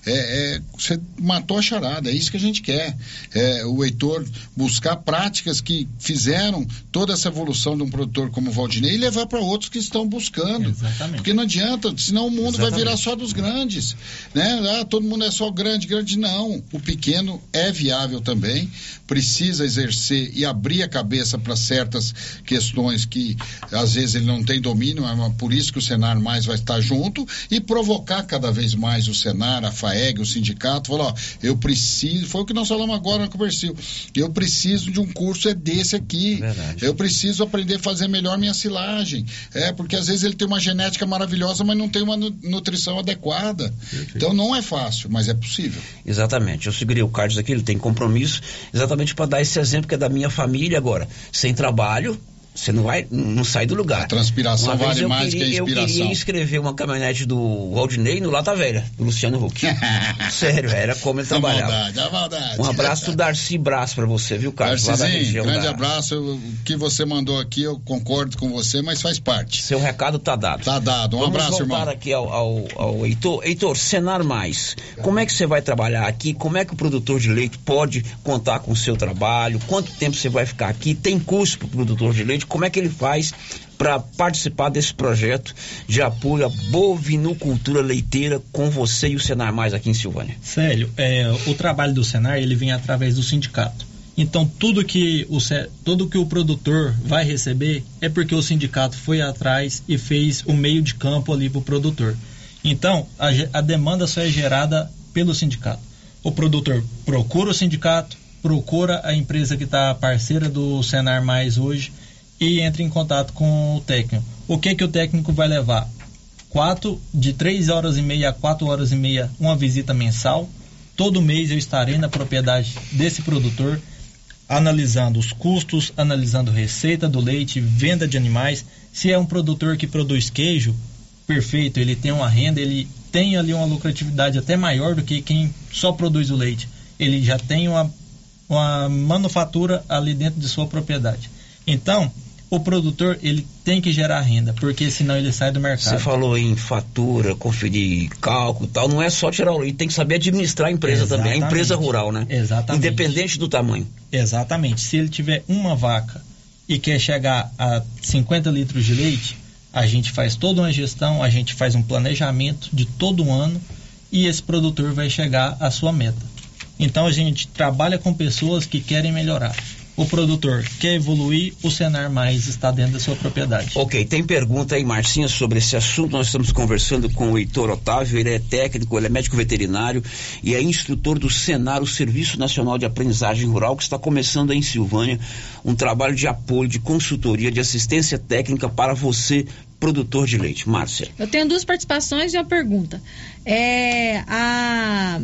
é, é você matou a charada. É isso que a gente quer. É, o Heitor buscar práticas que fizeram toda essa evolução de um produtor como o Valdinei e levar para outros que estão buscando. Exatamente. Porque não adianta, senão o mundo Exatamente. vai virar só dos grandes. Né? Ah, todo mundo é só grande grande, grande não. O pequeno é viável também, precisa exercer e abrir a cabeça para certas questões que às vezes ele não tem domínio, é por isso que o Senar mais vai estar junto e provocar cada vez mais o Senar, a FAEG, o sindicato, falar, ó, eu preciso, foi o que nós falamos agora no Comercio, eu preciso de um curso é desse aqui. Verdade. Eu preciso aprender a fazer melhor minha silagem. É, porque às vezes ele tem uma genética maravilhosa, mas não tem uma nutrição adequada. Perfeito. Então não é fácil, mas é possível possível. Exatamente. Eu segurei o Carlos aqui, ele tem compromisso, exatamente para dar esse exemplo que é da minha família agora. Sem trabalho, você não vai, não sai do lugar. A transpiração vale mais queria, que a inspiração. Eu queria escrever uma caminhonete do Waldinei no Lata Velha, do Luciano Huck. Sério, era como ele trabalhava. A maldade, a maldade. Um abraço do Darcy Brás para você, viu, Carlos? Darcyzinho, grande da... abraço. O que você mandou aqui, eu concordo com você, mas faz parte. Seu recado tá dado. Tá dado. Um Vamos abraço, irmão. Vamos aqui ao, ao, ao Heitor. Heitor, Senar Mais, como é que você vai trabalhar aqui? Como é que o produtor de leite pode contar com o seu trabalho? Quanto tempo você vai ficar aqui? Tem custo para o produtor de leite? Como é que ele faz para participar desse projeto de apoio à bovinocultura leiteira com você e o Senar Mais aqui em Silvânia? Célio, é, o trabalho do Senar ele vem através do sindicato. Então tudo que o tudo que o produtor vai receber é porque o sindicato foi atrás e fez o meio de campo ali para o produtor. Então a, a demanda só é gerada pelo sindicato. O produtor procura o sindicato, procura a empresa que está parceira do Senar Mais hoje e entre em contato com o técnico. O que que o técnico vai levar? Quatro, de três horas e meia a quatro horas e meia, uma visita mensal. Todo mês eu estarei na propriedade desse produtor, analisando os custos, analisando receita do leite, venda de animais. Se é um produtor que produz queijo, perfeito, ele tem uma renda, ele tem ali uma lucratividade até maior do que quem só produz o leite. Ele já tem uma, uma manufatura ali dentro de sua propriedade. Então, o produtor ele tem que gerar renda, porque senão ele sai do mercado. Você falou em fatura, conferir cálculo e tal, não é só tirar o leite, tem que saber administrar a empresa Exatamente. também, a empresa rural, né? Exatamente. Independente do tamanho. Exatamente. Se ele tiver uma vaca e quer chegar a 50 litros de leite, a gente faz toda uma gestão, a gente faz um planejamento de todo um ano e esse produtor vai chegar à sua meta. Então a gente trabalha com pessoas que querem melhorar o produtor quer evoluir, o Senar Mais está dentro da sua propriedade. Ok, tem pergunta aí, Marcinha, sobre esse assunto. Nós estamos conversando com o Heitor Otávio, ele é técnico, ele é médico veterinário e é instrutor do Senar, o Serviço Nacional de Aprendizagem Rural, que está começando em Silvânia um trabalho de apoio, de consultoria, de assistência técnica para você, produtor de leite. Márcia. Eu tenho duas participações e uma pergunta. É, a,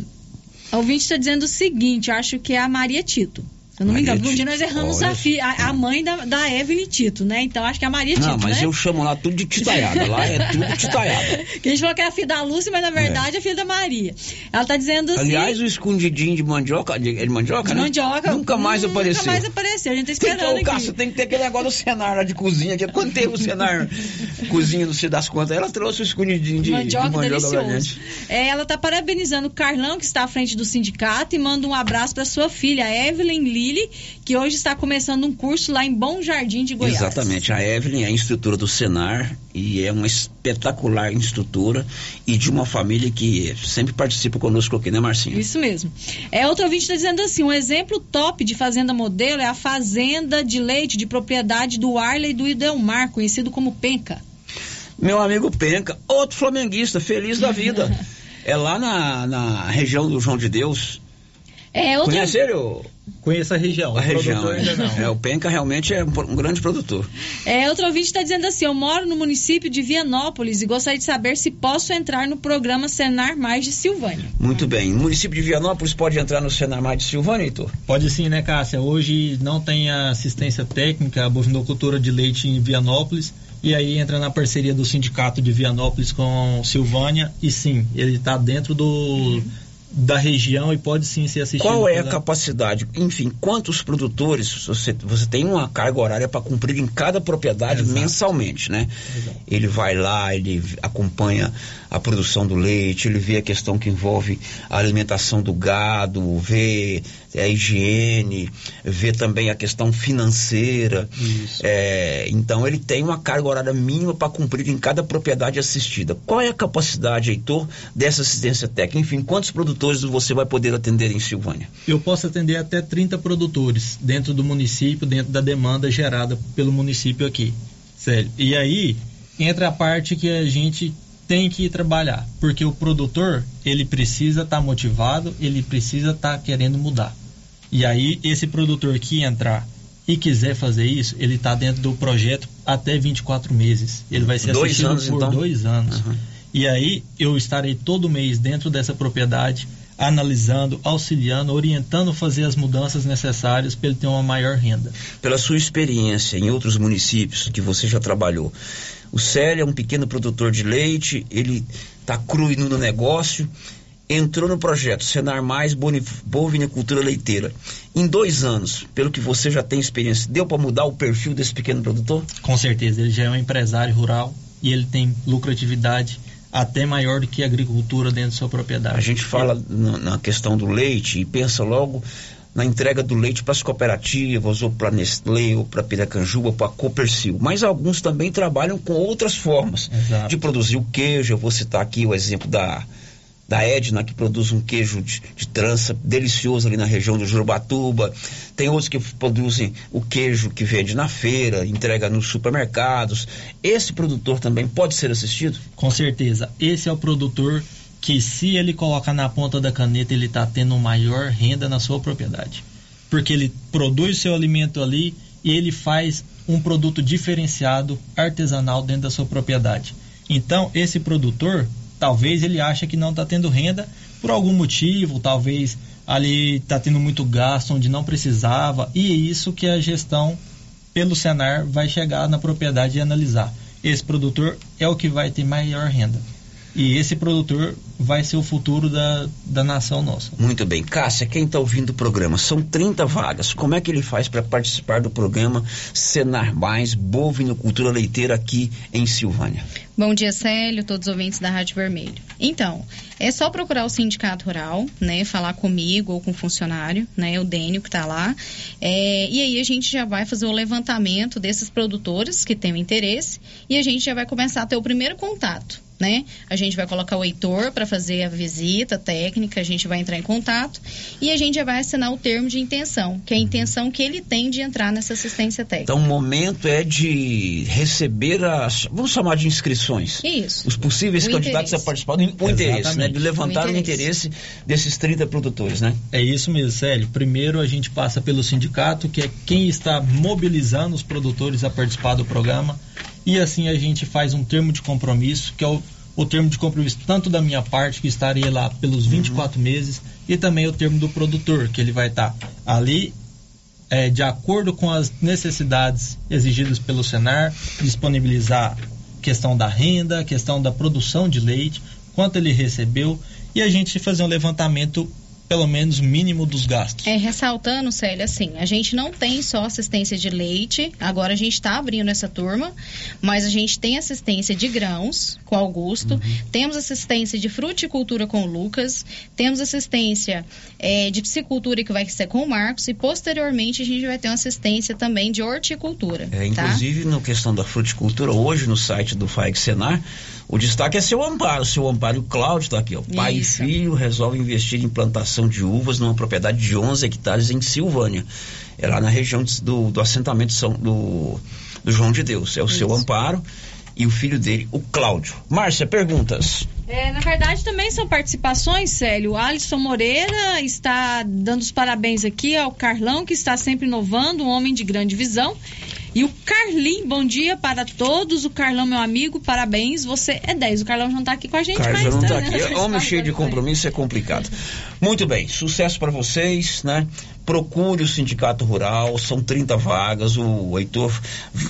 a ouvinte está dizendo o seguinte, acho que é a Maria Tito. Eu não Maria me engano, um dia nós erramos a, fi, a, a, mãe da, da Evelyn Tito, né? Então acho que é a Maria Tito. Não, mas né? eu chamo lá tudo de titaiada. lá é tudo titaiada. que a gente falou que era filha da Lúcia, mas na verdade é, é filha da Maria. Ela tá dizendo assim. Aliás, o escondidinho de mandioca, de, de mandioca, de né? mandioca. Nunca mais apareceu. Nunca mais apareceu. A gente tá esperando. Tem que, tem que ter aquele negócio do cenário lá de cozinha. Que quando teve o cenário cozinha, não se das contas, ela trouxe o escondidinho de mandioca, de mandioca delicioso. É, ela tá parabenizando o Carlão, que está à frente do sindicato, e manda um abraço para sua filha, Evelyn Lili, que hoje está começando um curso lá em Bom Jardim de Goiás. Exatamente. A Evelyn é instrutora do Senar e é uma espetacular instrutora e de uma família que sempre participa conosco aqui, né, Marcinho? Isso mesmo. É, outro ouvinte está dizendo assim: um exemplo top de fazenda modelo é a fazenda de leite de propriedade do Arley e do Idelmar, conhecido como Penca. Meu amigo Penca, outro flamenguista, feliz da vida. é lá na, na região do João de Deus. É, outra... Conhece ele? Ou... Conheço a região. A região, é. é. O Penca realmente é um, um grande produtor. É, outro ouvinte está dizendo assim: eu moro no município de Vianópolis e gostaria de saber se posso entrar no programa Senar Mais de Silvânia. Muito bem. O município de Vianópolis pode entrar no Senar Mais de Silvânia, Heitor? Pode sim, né, Cássia? Hoje não tem assistência técnica, a bovinocultura de leite em Vianópolis. E aí entra na parceria do sindicato de Vianópolis com Silvânia. E sim, ele está dentro do. Uhum da região e pode sim ser assistido. Qual é a capacidade? Enfim, quantos produtores você, você tem uma carga horária para cumprir em cada propriedade Exato. mensalmente, né? Exato. Ele vai lá, ele acompanha a produção do leite, ele vê a questão que envolve a alimentação do gado, vê a higiene, vê também a questão financeira. É, então ele tem uma carga horária mínima para cumprir em cada propriedade assistida. Qual é a capacidade, Heitor, dessa assistência técnica? Enfim, quantos produtores você vai poder atender em Silvânia? Eu posso atender até 30 produtores dentro do município, dentro da demanda gerada pelo município aqui. Sério. E aí entra a parte que a gente tem que trabalhar, porque o produtor ele precisa estar tá motivado, ele precisa estar tá querendo mudar. E aí esse produtor que entrar e quiser fazer isso, ele está dentro do projeto até 24 meses. Ele vai ser dois assistido anos, por então? dois anos. Uhum. E aí eu estarei todo mês dentro dessa propriedade, analisando, auxiliando, orientando fazer as mudanças necessárias para ele ter uma maior renda. Pela sua experiência em outros municípios que você já trabalhou, o Célio é um pequeno produtor de leite, ele está cru no negócio, entrou no projeto Senar Mais Bovinicultura Leiteira. Em dois anos, pelo que você já tem experiência, deu para mudar o perfil desse pequeno produtor? Com certeza, ele já é um empresário rural e ele tem lucratividade até maior do que a agricultura dentro da sua propriedade. A gente fala na questão do leite e pensa logo na entrega do leite para as cooperativas, ou para Nestlé, ou para Piracanjuba, para a Copercil. Mas alguns também trabalham com outras formas Exato. de produzir o queijo. Eu vou citar aqui o exemplo da, da Edna, que produz um queijo de, de trança delicioso ali na região do Jurubatuba. Tem outros que produzem o queijo que vende na feira, entrega nos supermercados. Esse produtor também pode ser assistido? Com certeza. Esse é o produtor que se ele coloca na ponta da caneta, ele está tendo maior renda na sua propriedade. Porque ele produz seu alimento ali e ele faz um produto diferenciado, artesanal dentro da sua propriedade. Então, esse produtor, talvez ele ache que não está tendo renda por algum motivo, talvez ali está tendo muito gasto onde não precisava, e é isso que a gestão pelo Senar vai chegar na propriedade e analisar. Esse produtor é o que vai ter maior renda. E esse produtor vai ser o futuro da, da nação nossa. Muito bem. Cássia, quem está ouvindo o programa? São 30 vagas. Como é que ele faz para participar do programa Senar Mais Bovinocultura Leiteira aqui em Silvânia? Bom dia, Célio, todos os ouvintes da Rádio Vermelho. Então, é só procurar o Sindicato Rural, né? Falar comigo ou com o funcionário, né? O Dênio que está lá. É, e aí a gente já vai fazer o levantamento desses produtores que têm interesse e a gente já vai começar a ter o primeiro contato né? A gente vai colocar o Heitor para fazer a visita técnica, a gente vai entrar em contato e a gente já vai assinar o termo de intenção, que é a intenção que ele tem de entrar nessa assistência técnica. Então, o momento é de receber as, vamos chamar de inscrições. Isso. Os possíveis o candidatos interesse. a participar do o interesse, né? De levantar o O interesse. interesse. desses 30 produtores, né? É isso mesmo, Célio. Primeiro a gente passa pelo sindicato, que é quem está mobilizando os produtores a participar do programa. E assim a gente faz um termo de compromisso, que é o, o termo de compromisso tanto da minha parte, que estaria lá pelos 24 meses, e também o termo do produtor, que ele vai estar ali é, de acordo com as necessidades exigidas pelo Senar, disponibilizar questão da renda, questão da produção de leite, quanto ele recebeu, e a gente fazer um levantamento pelo menos mínimo dos gastos. É, ressaltando, Célia, assim, a gente não tem só assistência de leite, agora a gente está abrindo essa turma, mas a gente tem assistência de grãos com Augusto, temos assistência de fruticultura com o Lucas, temos assistência é, de piscicultura que vai ser com o Marcos e posteriormente a gente vai ter uma assistência também de horticultura. É, tá? inclusive, na questão da fruticultura, hoje no site do FAIC Senar, o destaque é seu amparo. Seu amparo, Cláudio está aqui, ó. Pai Isso. e filho resolvem investir em plantação de uvas numa propriedade de 11 hectares em Silvânia. É lá na região do, do assentamento São, do, do João de Deus. É o seu amparo e o filho dele, o Cláudio. Márcia, perguntas. É, na verdade, também são participações, Célio. Alisson Moreira está dando os parabéns aqui ao Carlão, que está sempre inovando, um homem de grande visão. E o Carlinho, bom dia para todos. O Carlão, meu amigo, parabéns. Você é 10. O Carlão já não está aqui com a gente, Carlão mas não tá, tá aqui. Homem cheio de compromisso é complicado. Muito bem, sucesso para vocês, né? Procure o Sindicato Rural, são 30 vagas. O Heitor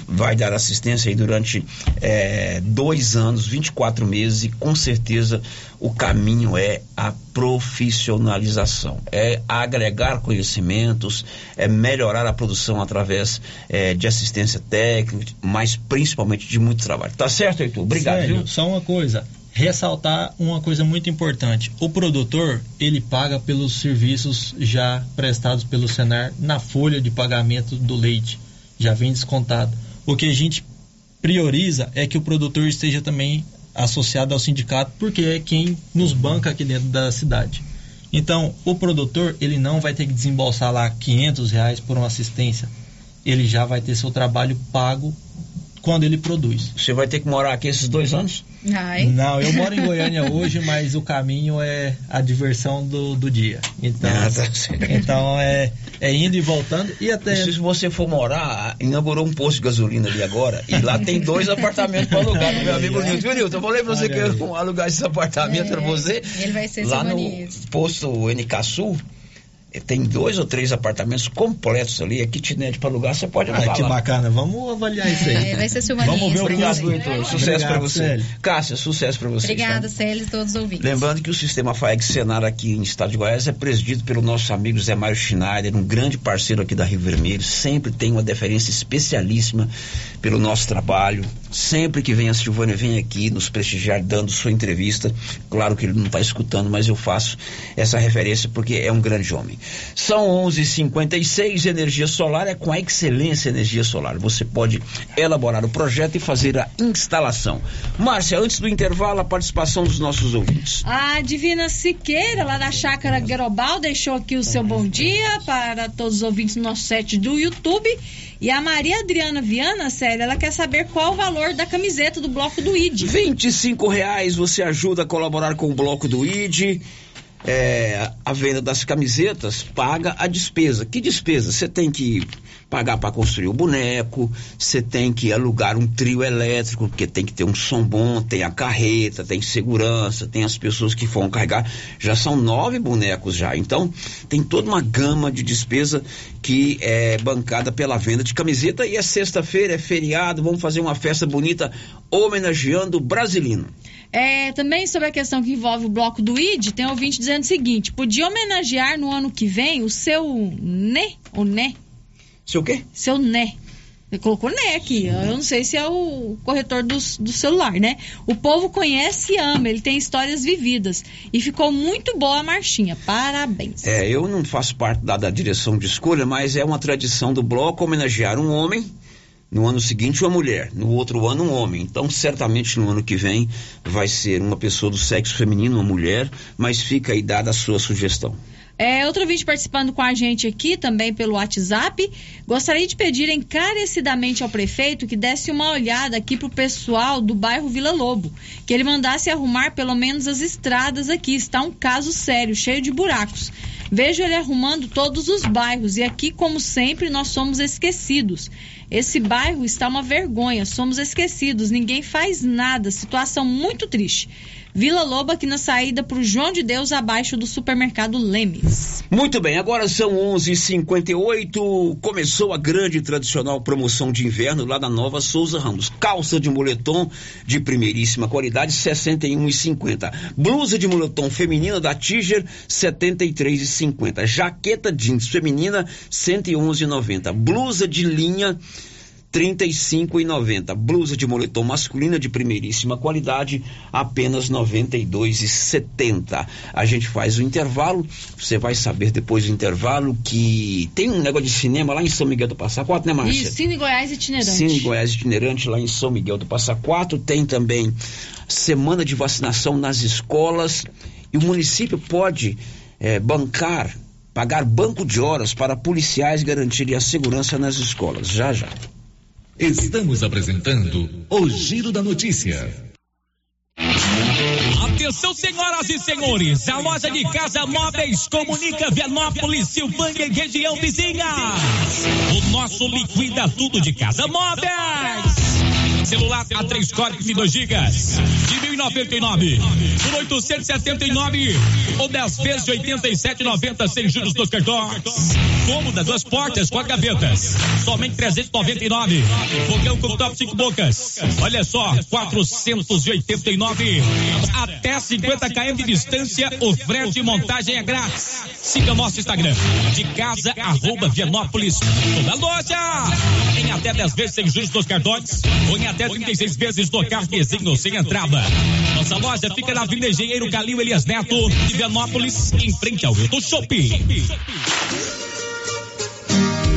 vai dar assistência aí durante é, dois anos, 24 meses, e com certeza o caminho é a profissionalização, é agregar conhecimentos, é melhorar a produção através é, de assistência técnica, mas principalmente de muito trabalho. Tá certo, Heitor? Obrigado. Sério, viu? só uma coisa ressaltar uma coisa muito importante. O produtor, ele paga pelos serviços já prestados pelo Senar na folha de pagamento do leite. Já vem descontado. O que a gente prioriza é que o produtor esteja também associado ao sindicato, porque é quem nos banca aqui dentro da cidade. Então, o produtor, ele não vai ter que desembolsar lá 500 reais por uma assistência. Ele já vai ter seu trabalho pago quando ele produz. Você vai ter que morar aqui esses dois anos? Ai. Não, eu moro em Goiânia hoje, mas o caminho é a diversão do, do dia. Então, Ah, tá então é, é indo e voltando e até. Se você for morar, inaugurou um posto de gasolina ali agora e lá tem dois apartamentos para alugar do meu amigo Nilton. Viu, Nilton? Eu falei pra você que eu ia alugar esses apartamentos É, pra você. Ele vai ser Lá no posto NK Sul, tem dois ou três apartamentos completos ali, é kitnet para alugar, você pode Ah, alugar que lá. bacana, vamos avaliar isso aí. É, vai ser Silvaninha. Vamos ver o Obrigado. Heitor. Sucesso para você. Célio. Cássia, sucesso para você. Obrigada, Célia e todos os ouvintes. Lembrando que o sistema FAEG Senar aqui em Estado de Goiás é presidido pelo nosso amigo Zé Mário Schneider, um grande parceiro aqui da Rio Vermelho, sempre tem uma deferência especialíssima pelo nosso trabalho. Sempre que vem a Silvânia, vem aqui nos prestigiar dando sua entrevista. Claro que ele não está escutando, mas eu faço essa referência porque é um grande homem. São 11:56 energia solar é com a Excelência Energia Solar. Você pode elaborar o projeto e fazer a instalação. Márcia, antes do intervalo, a participação dos nossos ouvintes. A Divina Siqueira, lá da Chácara Guerobal, deixou aqui o seu bom dia para todos os ouvintes do nosso set do YouTube. E a Maria Adriana Viana, sério, ela quer saber qual o valor da camiseta do bloco do ID. 25 reais você ajuda a colaborar com o bloco do ID. É, a venda das camisetas paga a despesa. Que despesa? Você tem que pagar para construir o boneco, você tem que alugar um trio elétrico, porque tem que ter um som bom, tem a carreta, tem segurança, tem as pessoas que vão carregar. Já são nove bonecos já. Então, tem toda uma gama de despesa que é bancada pela venda de camiseta. E é sexta-feira, é feriado, vamos fazer uma festa bonita homenageando o Brasilino. É, também sobre a questão que envolve o bloco do ID, tem ouvinte dizendo o seguinte: podia homenagear no ano que vem o seu Né? O Né? Seu quê? Seu Né. Ele colocou Né aqui. Eu não sei se é o corretor do, do celular, né? O povo conhece e ama, ele tem histórias vividas. E ficou muito boa a marchinha. Parabéns. É, eu não faço parte da, da direção de escolha, mas é uma tradição do bloco homenagear um homem. No ano seguinte, uma mulher. No outro ano, um homem. Então, certamente no ano que vem vai ser uma pessoa do sexo feminino, uma mulher, mas fica aí dada a sua sugestão. É, outro vídeo participando com a gente aqui, também pelo WhatsApp. Gostaria de pedir encarecidamente ao prefeito que desse uma olhada aqui pro pessoal do bairro Vila Lobo. Que ele mandasse arrumar pelo menos as estradas aqui. Está um caso sério, cheio de buracos. Vejo ele arrumando todos os bairros e aqui, como sempre, nós somos esquecidos. Esse bairro está uma vergonha, somos esquecidos, ninguém faz nada, situação muito triste. Vila Lobo aqui na saída para o João de Deus, abaixo do supermercado Lemes. Muito bem, agora são 11:58. Começou a grande tradicional promoção de inverno lá da Nova Souza Ramos. Calça de moletom de primeiríssima qualidade, 61,50. Blusa de moletom feminina da Tiger, 73,50. Jaqueta jeans feminina, 111,90. Blusa de linha 35,90. Blusa de moletom masculina de primeiríssima qualidade, apenas 92,70. A gente faz o intervalo, você vai saber depois do intervalo que tem um negócio de cinema lá em São Miguel do Passa Quatro, né, Márcia? E Cine Goiás itinerante. Cine Goiás itinerante lá em São Miguel do Passa Quatro, tem também semana de vacinação nas escolas e o município pode eh, bancar, pagar banco de horas para policiais garantirem a segurança nas escolas. Já, já. Estamos apresentando o Giro da Notícia. Atenção, senhoras e senhores, a loja de casa móveis comunica Vianópolis, Silvânia e região vizinha. O nosso liquida tudo de casa móveis. Celular A3 Corp de 2 GB de 1.099 por 879 ou 10 vezes de 87,90 sem juros dos cartões. Cômoda, duas portas, quatro gavetas, somente 399. Fogão com top 5 bocas. Olha só, 489 até 50 km de distância. O frete e montagem é grátis. Siga nosso Instagram de casa arroba Vianópolis. Toda loja em até 10 vezes sem juros dos cartões ou em até 36 vezes no cartezinho sem entrada. Nossa loja fica na Avenida Engenheiro Calil Elias Neto, de em frente ao Hilton Shopping.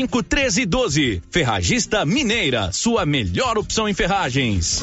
cinco treze doze. Ferragista Mineira, sua melhor opção em ferragens.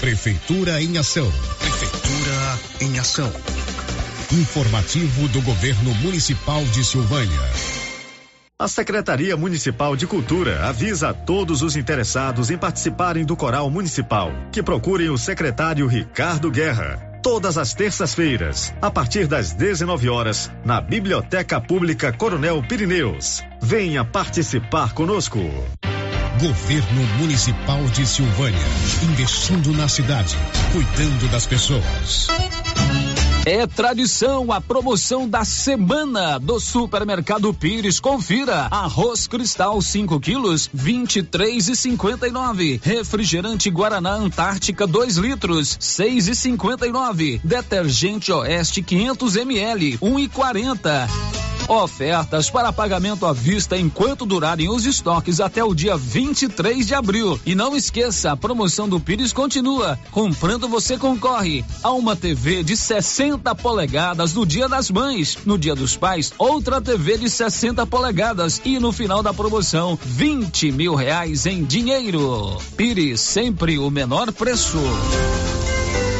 Prefeitura em Ação. Prefeitura em Ação. Informativo do Governo Municipal de Silvânia. A Secretaria Municipal de Cultura avisa a todos os interessados em participarem do Coral Municipal que procurem o secretário Ricardo Guerra. Todas as terças-feiras, a partir das 19 horas, na Biblioteca Pública Coronel Pirineus. Venha participar conosco. Governo Municipal de Silvânia. Investindo na cidade, cuidando das pessoas. É tradição a promoção da semana do Supermercado Pires. Confira: arroz cristal 5 quilos, 23 e 59. Refrigerante Guaraná Antártica 2 litros, 6 e 59. Detergente Oeste 500 ml, 1 e 40. Ofertas para pagamento à vista enquanto durarem os estoques até o dia 23 de abril. E não esqueça, a promoção do Pires continua. Comprando você concorre a uma TV de 60 polegadas no Dia das Mães. No Dia dos Pais, outra TV de 60 polegadas. E no final da promoção, 20 mil reais em dinheiro. Pires, sempre o menor preço.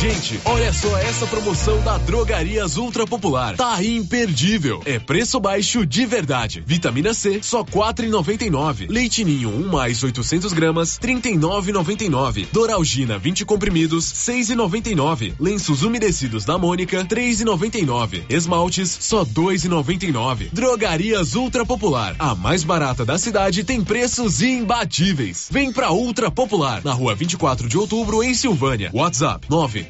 Gente, olha só essa promoção da Drogarias Ultra Popular. Tá imperdível. É preço baixo de verdade. Vitamina C, só quatro e noventa nove. Leite Ninho, um mais 800 gramas, trinta e. Doralgina, 20 comprimidos, seis e noventa e nove. Lenços umedecidos da Mônica, três e noventa e nove. Esmaltes, só dois e noventa e nove. Drogarias Ultra Popular, a mais barata da cidade, tem preços imbatíveis. Vem pra Ultra Popular, na rua 24 de outubro, em Silvânia. WhatsApp, nove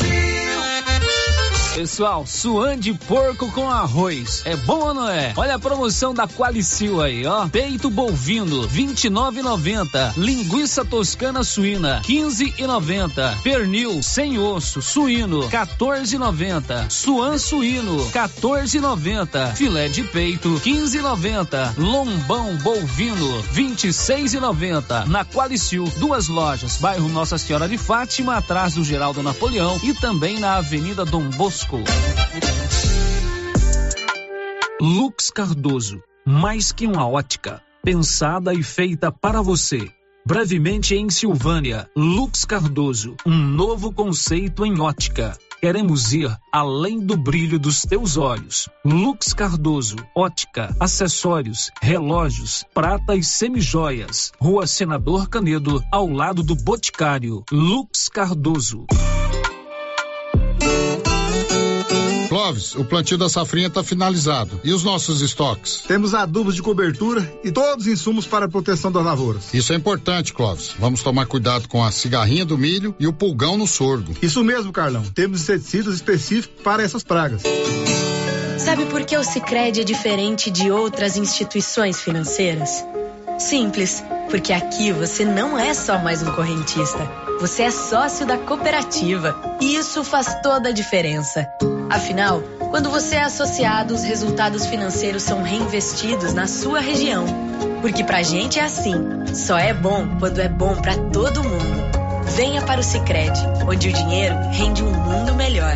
Pessoal, suan de porco com arroz. É bom ou não é? Olha a promoção da Qualicil aí, ó. Peito bovino, 29,90. Linguiça toscana suína, 15,90. Pernil sem osso, suíno, 14,90. Suan suíno, 14,90. Filé de peito, 15,90. Lombão bovino, 26,90. Na Qualicil, duas lojas, bairro Nossa Senhora de Fátima, atrás do Geraldo Napoleão e também na Avenida Dom Bosco Lux Cardoso, mais que uma ótica, pensada e feita para você. Brevemente em Silvânia, Lux Cardoso, um novo conceito em ótica. Queremos ir além do brilho dos teus olhos. Lux Cardoso, ótica, acessórios, relógios, prata e semijoias. Rua Senador Canedo, ao lado do Boticário. Lux Cardoso. Clóvis, o plantio da safrinha está finalizado. E os nossos estoques? Temos adubos de cobertura e todos os insumos para a proteção das lavouras. Isso é importante, Clóvis. Vamos tomar cuidado com a cigarrinha do milho e o pulgão no sorgo. Isso mesmo, Carlão. Temos inseticidas específicos para essas pragas. Sabe por que o Sicredi é diferente de outras instituições financeiras? Simples, porque aqui você não é só mais um correntista. Você é sócio da cooperativa e isso faz toda a diferença. Afinal, quando você é associado, os resultados financeiros são reinvestidos na sua região. Porque pra gente é assim, só é bom quando é bom para todo mundo. Venha para o Sicredi, onde o dinheiro rende um mundo melhor.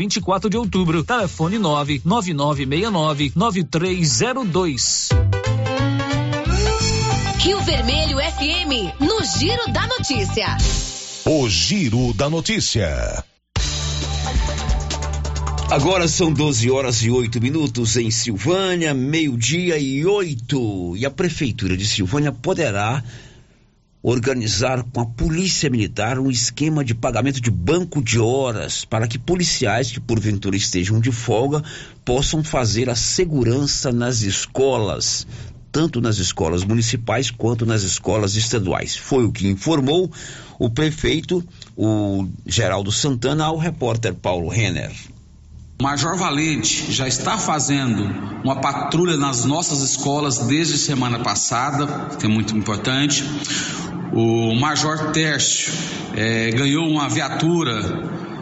24 de outubro. Telefone 99969 9302. Rio Vermelho FM, no Giro da Notícia. O Giro da Notícia. Agora são 12 horas e 8 minutos em Silvânia, meio-dia e oito. E a Prefeitura de Silvânia poderá organizar com a Polícia Militar um esquema de pagamento de banco de horas para que policiais que porventura estejam de folga possam fazer a segurança nas escolas, tanto nas escolas municipais quanto nas escolas estaduais. Foi o que informou o prefeito, o Geraldo Santana, ao repórter Paulo Renner. Major Valente já está fazendo uma patrulha nas nossas escolas desde semana passada, que é muito importante. O Major Tércio é, ganhou uma viatura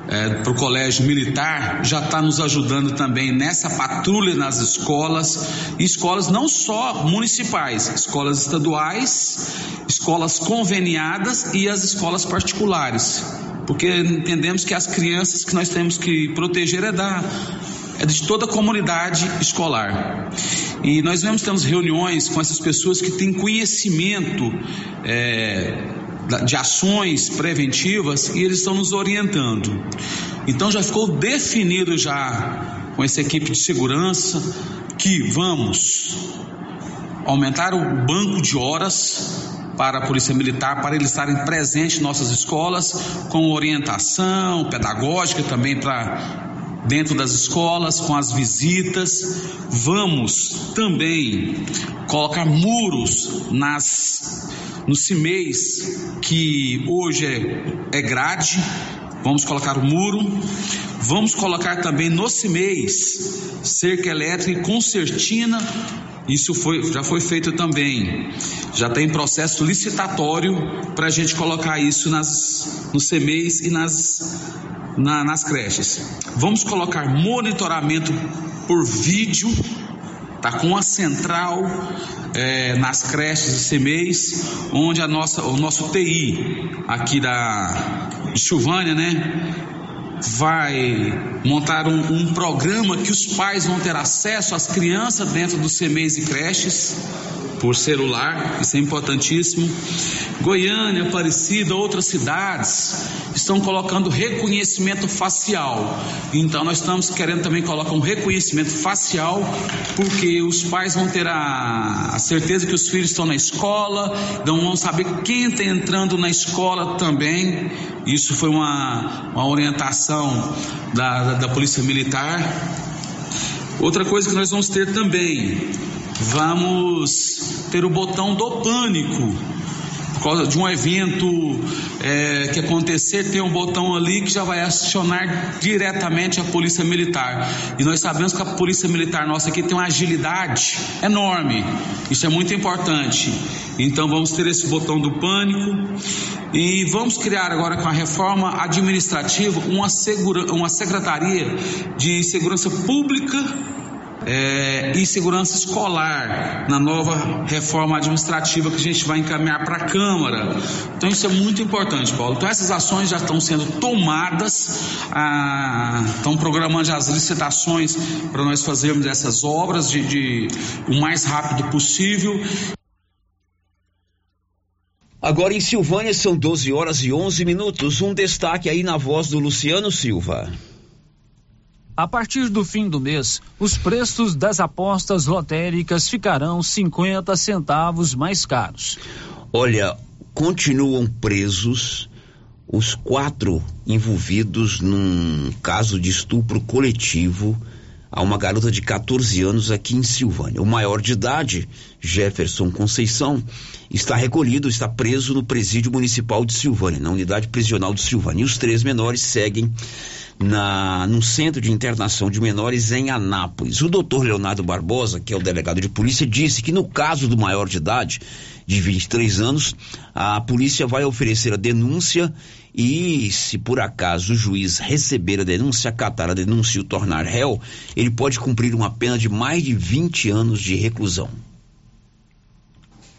é, para o colégio militar já está nos ajudando também nessa patrulha nas escolas, escolas não só municipais, escolas estaduais, escolas conveniadas e as escolas particulares, porque entendemos que as crianças que nós temos que proteger é da é de toda a comunidade escolar. E nós vemos temos reuniões com essas pessoas que têm conhecimento é, de ações preventivas e eles estão nos orientando. Então já ficou definido já com essa equipe de segurança que vamos aumentar o banco de horas para a Polícia Militar, para eles estarem presentes em nossas escolas, com orientação pedagógica também para dentro das escolas, com as visitas. Vamos também colocar muros nas nos CIMEIs, que hoje é, é grade, vamos colocar o muro. Vamos colocar também nos CIMEIs cerca elétrica e concertina. Isso foi, já foi feito também. Já está em processo licitatório para a gente colocar isso nas, nos CMEs e nas, na, nas creches. Vamos colocar monitoramento por vídeo Está com a central é, nas creches e CMEs, onde a nossa, o nosso TI aqui da de Silvânia, né? Vai montar um, um programa que os pais vão ter acesso às crianças dentro dos CMEs e creches por celular, isso é importantíssimo. Goiânia, Aparecida, outras cidades estão colocando reconhecimento facial. Então nós estamos querendo também colocar um reconhecimento facial, porque os pais vão ter a, a certeza que os filhos estão na escola, então vão saber quem está entrando na escola também. Isso foi uma, uma orientação da, da, da Polícia Militar. Outra coisa que nós vamos ter também vamos ter o botão do pânico. Por causa de um evento é, que acontecer, tem um botão ali que já vai acionar diretamente a Polícia Militar. E nós sabemos que a Polícia Militar nossa aqui tem uma agilidade enorme. Isso é muito importante. Então vamos ter esse botão do pânico e vamos criar agora com a reforma administrativa uma, segura, uma secretaria de segurança pública é, e segurança escolar na nova reforma administrativa que a gente vai encaminhar para a Câmara. Então isso é muito importante, Paulo. Então essas ações já estão sendo tomadas, ah, estão programando as licitações para nós fazermos essas obras de, de o mais rápido possível. Agora em Silvânia são 12 horas e 11 minutos. Um destaque aí na voz do Luciano Silva. A partir do fim do mês, os preços das apostas lotéricas ficarão 50 centavos mais caros. Olha, continuam presos os quatro envolvidos num caso de estupro coletivo a uma garota de 14 anos aqui em Silvânia. O maior de idade, Jefferson Conceição, está recolhido, está preso no presídio municipal de Silvânia, na unidade prisional de Silvânia. E os três menores seguem na, no Centro de Internação de Menores em Anápolis. O doutor Leonardo Barbosa, que é o delegado de polícia, disse que no caso do maior de idade, de 23 anos, a polícia vai oferecer a denúncia e, se por acaso o juiz receber a denúncia, acatar a denúncia e o tornar réu, ele pode cumprir uma pena de mais de 20 anos de reclusão.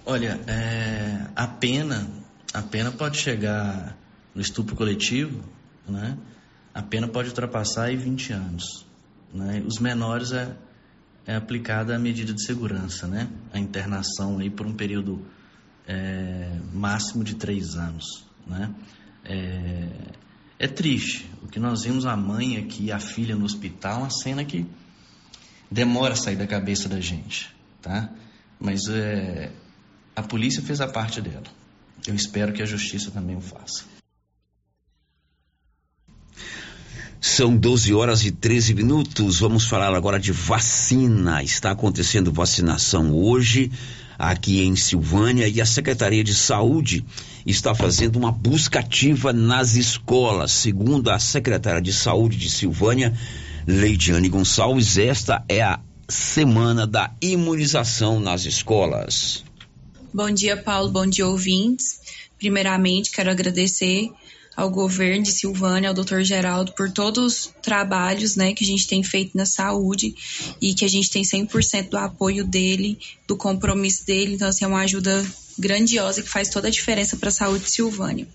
Olha, é, a pena, a pena pode chegar no estupro coletivo, né? A pena pode ultrapassar aí 20 anos. Né? Os menores é, é aplicada a medida de segurança, né? a internação aí por um período é, máximo de três anos. Né? É, é triste. O que nós vimos a mãe aqui, a filha no hospital, uma cena que demora a sair da cabeça da gente. Tá? Mas é, a polícia fez a parte dela. Eu espero que a justiça também o faça. São 12 horas e 13 minutos. Vamos falar agora de vacina. Está acontecendo vacinação hoje aqui em Silvânia e a Secretaria de Saúde está fazendo uma busca ativa nas escolas. Segundo a secretária de Saúde de Silvânia, Leidiane Gonçalves. Esta é a semana da imunização nas escolas. Bom dia, Paulo. Bom dia, ouvintes. Primeiramente, quero agradecer ao governo de Silvânia, ao doutor Geraldo, por todos os trabalhos né, que a gente tem feito na saúde e que a gente tem 100% do apoio dele, do compromisso dele. Então, assim, é uma ajuda grandiosa que faz toda a diferença para a saúde de Silvânia.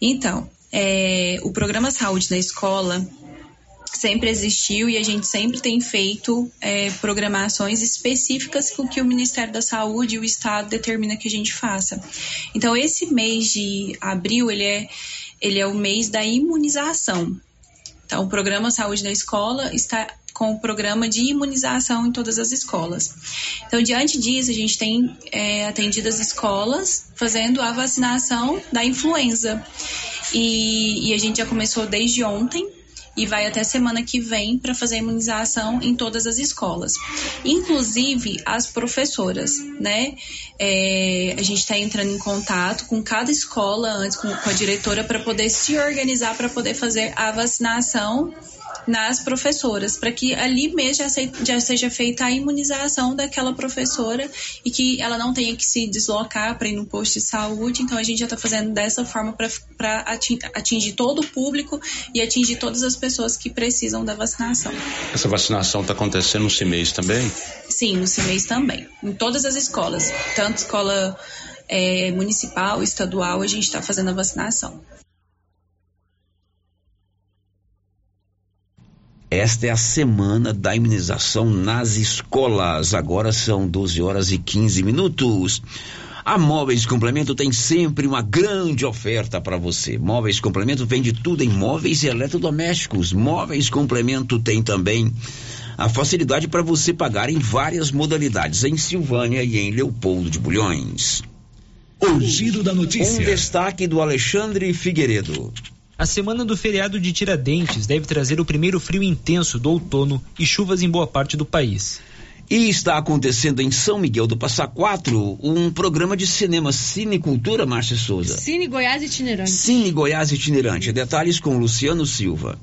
Então, é, o programa Saúde na Escola sempre existiu e a gente sempre tem feito é, programações específicas com que o Ministério da Saúde e o Estado determina que a gente faça. Então, esse mês de abril, ele é, ele é o mês da imunização. Então, o programa Saúde na Escola está com o programa de imunização em todas as escolas. Então, diante disso, a gente tem é, atendido as escolas fazendo a vacinação da influenza. E, e a gente já começou desde ontem, e vai até semana que vem para fazer a imunização em todas as escolas, inclusive as professoras, né? É, a gente está entrando em contato com cada escola antes com, com a diretora para poder se organizar para poder fazer a vacinação nas professoras, para que ali mesmo já, seja feita a imunização daquela professora e que ela não tenha que se deslocar para ir no posto de saúde. Então a gente já está fazendo dessa forma para atingir todo o público e atingir todas as pessoas que precisam da vacinação. Essa vacinação está acontecendo no CIMEIS também? Sim, no CIMEIS também. Em todas as escolas, tanto escola é, municipal, estadual, a gente está fazendo a vacinação. Esta é a semana da imunização nas escolas. Agora são 12 horas e 15 minutos. A Móveis Complemento tem sempre uma grande oferta para você. Móveis Complemento vende tudo em móveis e eletrodomésticos. Móveis Complemento tem também a facilidade para você pagar em várias modalidades em Silvânia e em Leopoldo de Bulhões. O giro da notícia. Um destaque do Alexandre Figueiredo. A semana do feriado de Tiradentes deve trazer o primeiro frio intenso do outono e chuvas em boa parte do país. E está acontecendo em São Miguel do Passa Quatro um programa de cinema Cinecultura, Márcia Souza. Cine Goiás Itinerante. Cine Goiás Itinerante. Detalhes com Luciano Silva.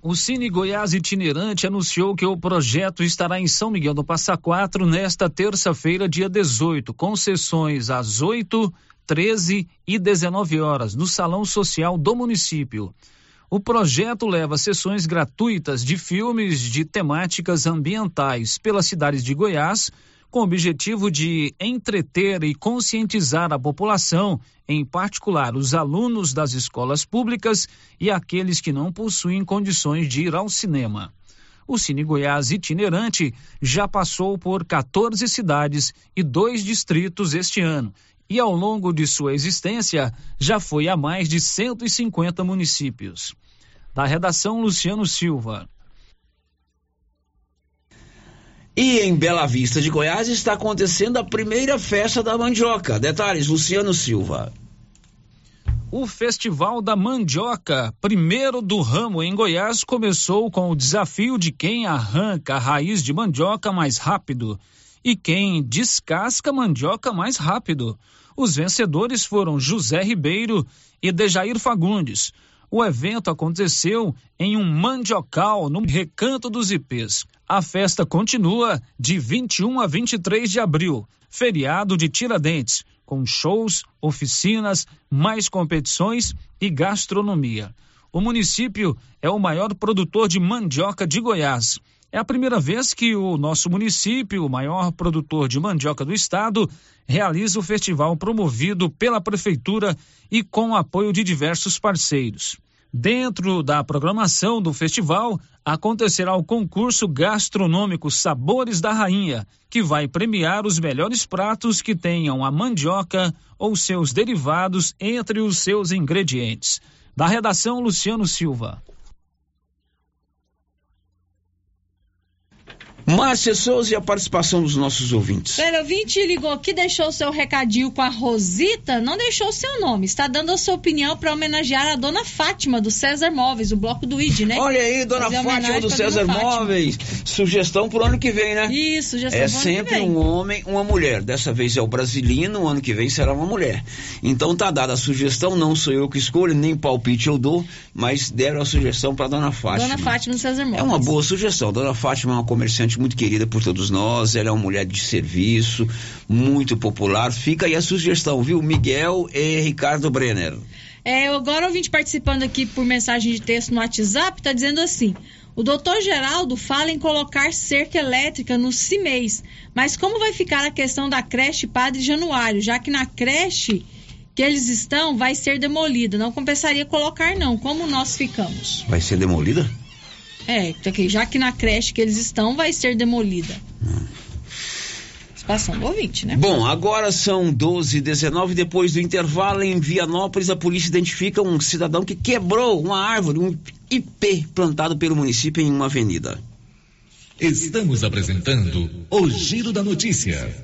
O Cine Goiás Itinerante anunciou que o projeto estará em São Miguel do Passa Quatro nesta terça-feira, dia 18, com sessões às 8, 13 e 19 horas, no Salão Social do município. O projeto leva sessões gratuitas de filmes de temáticas ambientais pelas cidades de Goiás, com o objetivo de entreter e conscientizar a população, em particular os alunos das escolas públicas e aqueles que não possuem condições de ir ao cinema. O Cine Goiás itinerante já passou por 14 cidades e dois distritos este ano e ao longo de sua existência já foi a mais de 150 municípios. Da redação Luciano Silva. E em Bela Vista de Goiás está acontecendo a primeira festa da mandioca. Detalhes, Luciano Silva. O Festival da Mandioca, primeiro do ramo em Goiás, começou com o desafio de quem arranca a raiz de mandioca mais rápido e quem descasca mandioca mais rápido. Os vencedores foram José Ribeiro e Dejair Fagundes. O evento aconteceu em um mandiocal no Recanto dos Ipês. A festa continua de 21 a 23 de abril, feriado de Tiradentes, com shows, oficinas, mais competições e gastronomia. O município é o maior produtor de mandioca de Goiás é a primeira vez que o nosso município, o maior produtor de mandioca do estado, realiza o festival promovido pela prefeitura e com o apoio de diversos parceiros. Dentro da programação do festival, acontecerá o concurso gastronômico Sabores da Rainha, que vai premiar os melhores pratos que tenham a mandioca ou seus derivados entre os seus ingredientes. Da redação, Luciano Silva. Márcia Souza e a participação dos nossos ouvintes. O ouvinte ligou aqui, deixou seu recadinho com a Rosita, não deixou seu nome, está dando a sua opinião para homenagear a dona Fátima do César Móveis, o bloco do ID, né? Olha aí, dona Fazer Fátima do César Móveis. Sugestão pro ano que vem, né? Isso, sugestão É sempre ano que vem. um homem, uma mulher. Dessa vez é o brasilino, o ano que vem será uma mulher. Então tá dada a sugestão, não sou eu que escolho, nem palpite eu dou, mas deram a sugestão para dona Fátima. Dona Fátima do César Móveis. É uma boa sugestão. Dona Fátima é uma comerciante muito querida por todos nós. Ela é uma mulher de serviço, muito popular. Fica aí a sugestão, viu? Miguel e Ricardo Brenner. É, agora ouvinte participando aqui por mensagem de texto no WhatsApp está dizendo assim: o doutor Geraldo fala em colocar cerca elétrica no CIMEIS, mas como vai ficar a questão da creche Padre Januário, já que na creche que eles estão vai ser demolida? Não compensaria colocar, não. Como nós ficamos? Vai ser demolida? É, já que na creche que eles estão vai ser demolida. Participação do ouvinte, né? Bom, agora são 12 e 19 Depois do intervalo, em Vianópolis, a polícia identifica um cidadão que quebrou uma árvore, um IP plantado pelo município em uma avenida. Estamos apresentando o Giro da Notícia.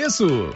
preço.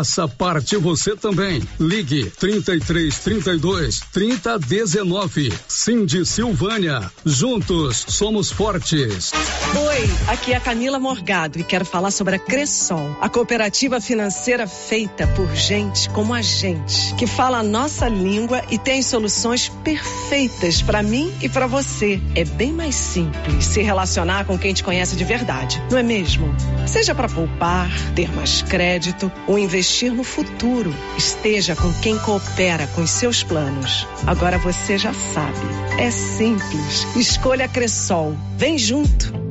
Faça parte você também. Ligue 33 32 30 19. Cindy Silvânia. Juntos somos fortes. Oi, aqui é a Camila Morgado e quero falar sobre a Cressol, a cooperativa financeira feita por gente como a gente, que fala a nossa língua e tem soluções perfeitas para mim e para você. É bem mais simples se relacionar com quem te conhece de verdade, não é mesmo? Seja para poupar, ter mais crédito ou investir no futuro, esteja com quem coopera com os seus planos. Agora você já sabe, é simples. Escolha Cressol. Vem junto.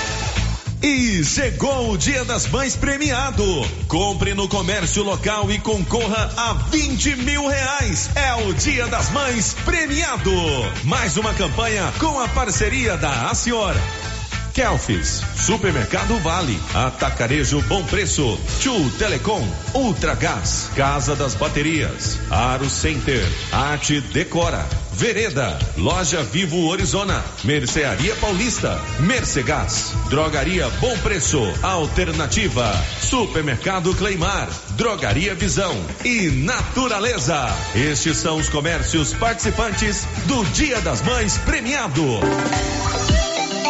E chegou o Dia das Mães premiado. Compre no comércio local e concorra a 20 mil reais. É o Dia das Mães premiado. Mais uma campanha com a parceria da A Senhora. Kelfis, Supermercado Vale, Atacarejo Bom Preço, Tchu Telecom, Ultragás, Casa das Baterias, Aro Center, Arte Decora, Vereda, Loja Vivo Orizona, Mercearia Paulista, Mercegás, Drogaria Bom Preço, Alternativa, Supermercado Cleimar, Drogaria Visão e Naturaleza. Estes são os comércios participantes do Dia das Mães premiado.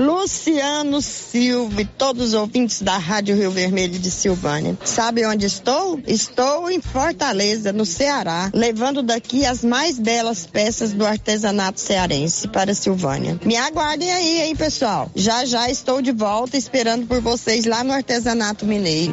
Luciano Silva e todos os ouvintes da Rádio Rio Vermelho de Silvânia. Sabe onde estou? Estou em Fortaleza, no Ceará, levando daqui as mais belas peças do artesanato cearense para Silvânia. Me aguardem aí, hein, pessoal? Já já estou de volta esperando por vocês lá no artesanato mineiro.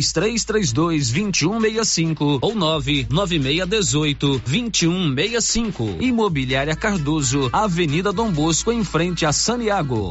3332 2165 ou 99618 2165. Imobiliária Cardoso, Avenida Dom Bosco, em frente a Saniago.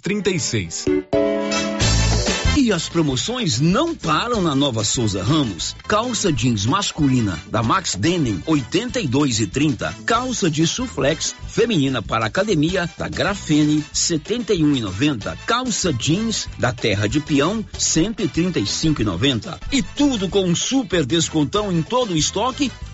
36. E as promoções não param na Nova Souza Ramos. Calça jeans masculina da Max Denim 82 e 30. Calça de suflex feminina para academia da Grafene 71 e 90. Calça jeans da Terra de Peão 135 e 90. E tudo com um super descontão em todo o estoque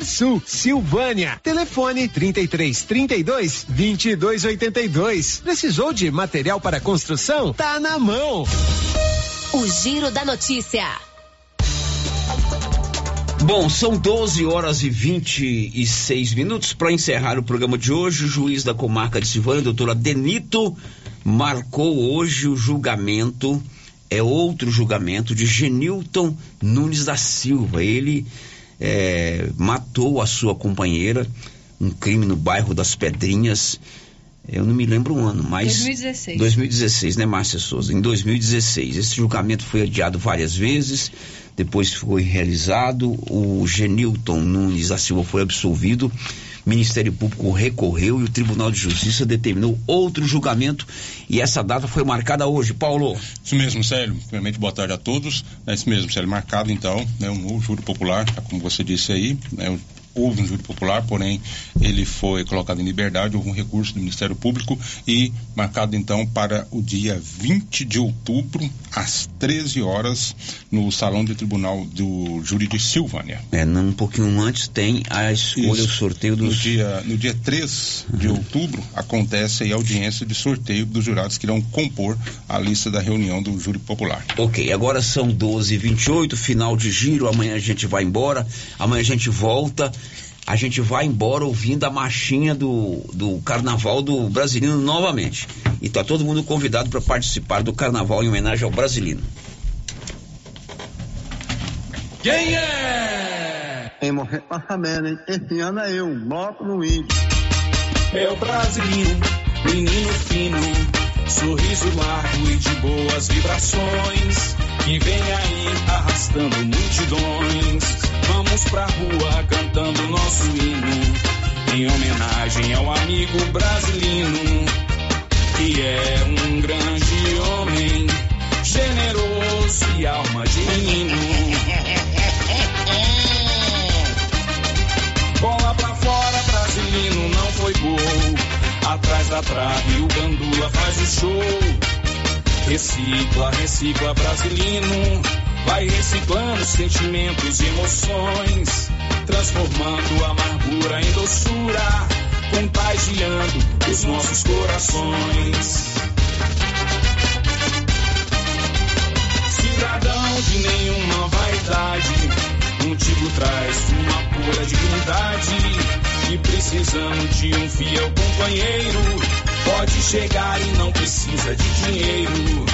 Sul, Silvânia. Telefone 33 32 22 82. Precisou de material para construção? Tá na mão. O Giro da Notícia. Bom, são 12 horas e 26 minutos para encerrar o programa de hoje. O juiz da comarca de Silvânia, doutor Adenito, marcou hoje o julgamento, é outro julgamento de Genilton Nunes da Silva. Ele é, matou a sua companheira, um crime no bairro das Pedrinhas. Eu não me lembro o ano, mas. 2016. 2016, né, Márcia Souza? Em 2016. Esse julgamento foi adiado várias vezes, depois foi realizado. O Genilton Nunes da Silva foi absolvido. O Ministério Público recorreu e o Tribunal de Justiça determinou outro julgamento e essa data foi marcada hoje. Paulo. Isso mesmo, Célio. Primeiramente, boa tarde a todos. É isso mesmo, Célio. Marcado, então, né, um novo júri popular, tá como você disse aí, né, houve um júri popular, porém ele foi colocado em liberdade, houve um recurso do Ministério Público e marcado então para o dia 20 de outubro, às 13 horas, no Salão de Tribunal do Júri de Silvânia. É, não, um pouquinho antes tem a escolha, Isso. o sorteio dos. No dia, no dia 3 de outubro acontece a audiência de sorteio dos jurados que irão compor a lista da reunião do júri popular. Ok, agora são 12 e 28 final de giro. Amanhã a gente vai embora. Amanhã a gente volta. A gente vai embora ouvindo a marchinha do, do carnaval do Brasilino novamente. E tá todo mundo convidado para participar do carnaval em homenagem ao Brasilino. Quem é? Em morrer passamento, hein? Esse ano é eu, moto no índio. É o brasileiro, menino fino, sorriso largo e de boas vibrações. Que vem aí arrastando multidões. Vamos pra rua cantando nosso hino. Em homenagem ao amigo brasileiro, que é um grande homem, generoso e alma de menino. Bola pra fora, Brasilino não foi gol. Atrás da trave, o Gandula faz o show. Recicla, recicla, Brasilino. Vai reciclando sentimentos e emoções. Transformando a amargura em doçura. Contagiando os nossos corações. Cidadão de nenhuma vaidade. Contigo traz uma pura dignidade. E precisando de um fiel companheiro. Pode chegar e não precisa de dinheiro.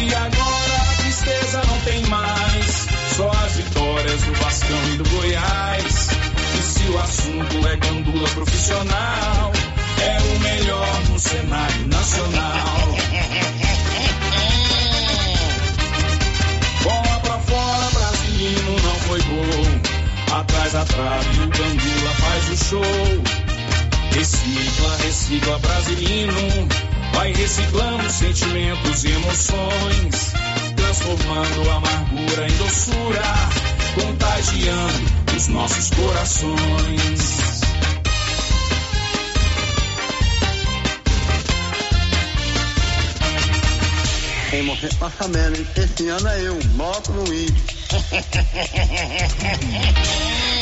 E agora tristeza não tem mais. Só as vitórias do Vascão e do Goiás. E se o assunto é gandula profissional, é o melhor no cenário nacional. Bola pra fora, Brasilino não foi gol. Atrás da trave, o Gandula faz o show. Recicla, recicla, Brasilino. Vai reciclando sentimentos e emoções. Transformando amargura em doçura. Contagiando os nossos corações. Em morrer passamento, hein? Esse ano é eu, moto no índio.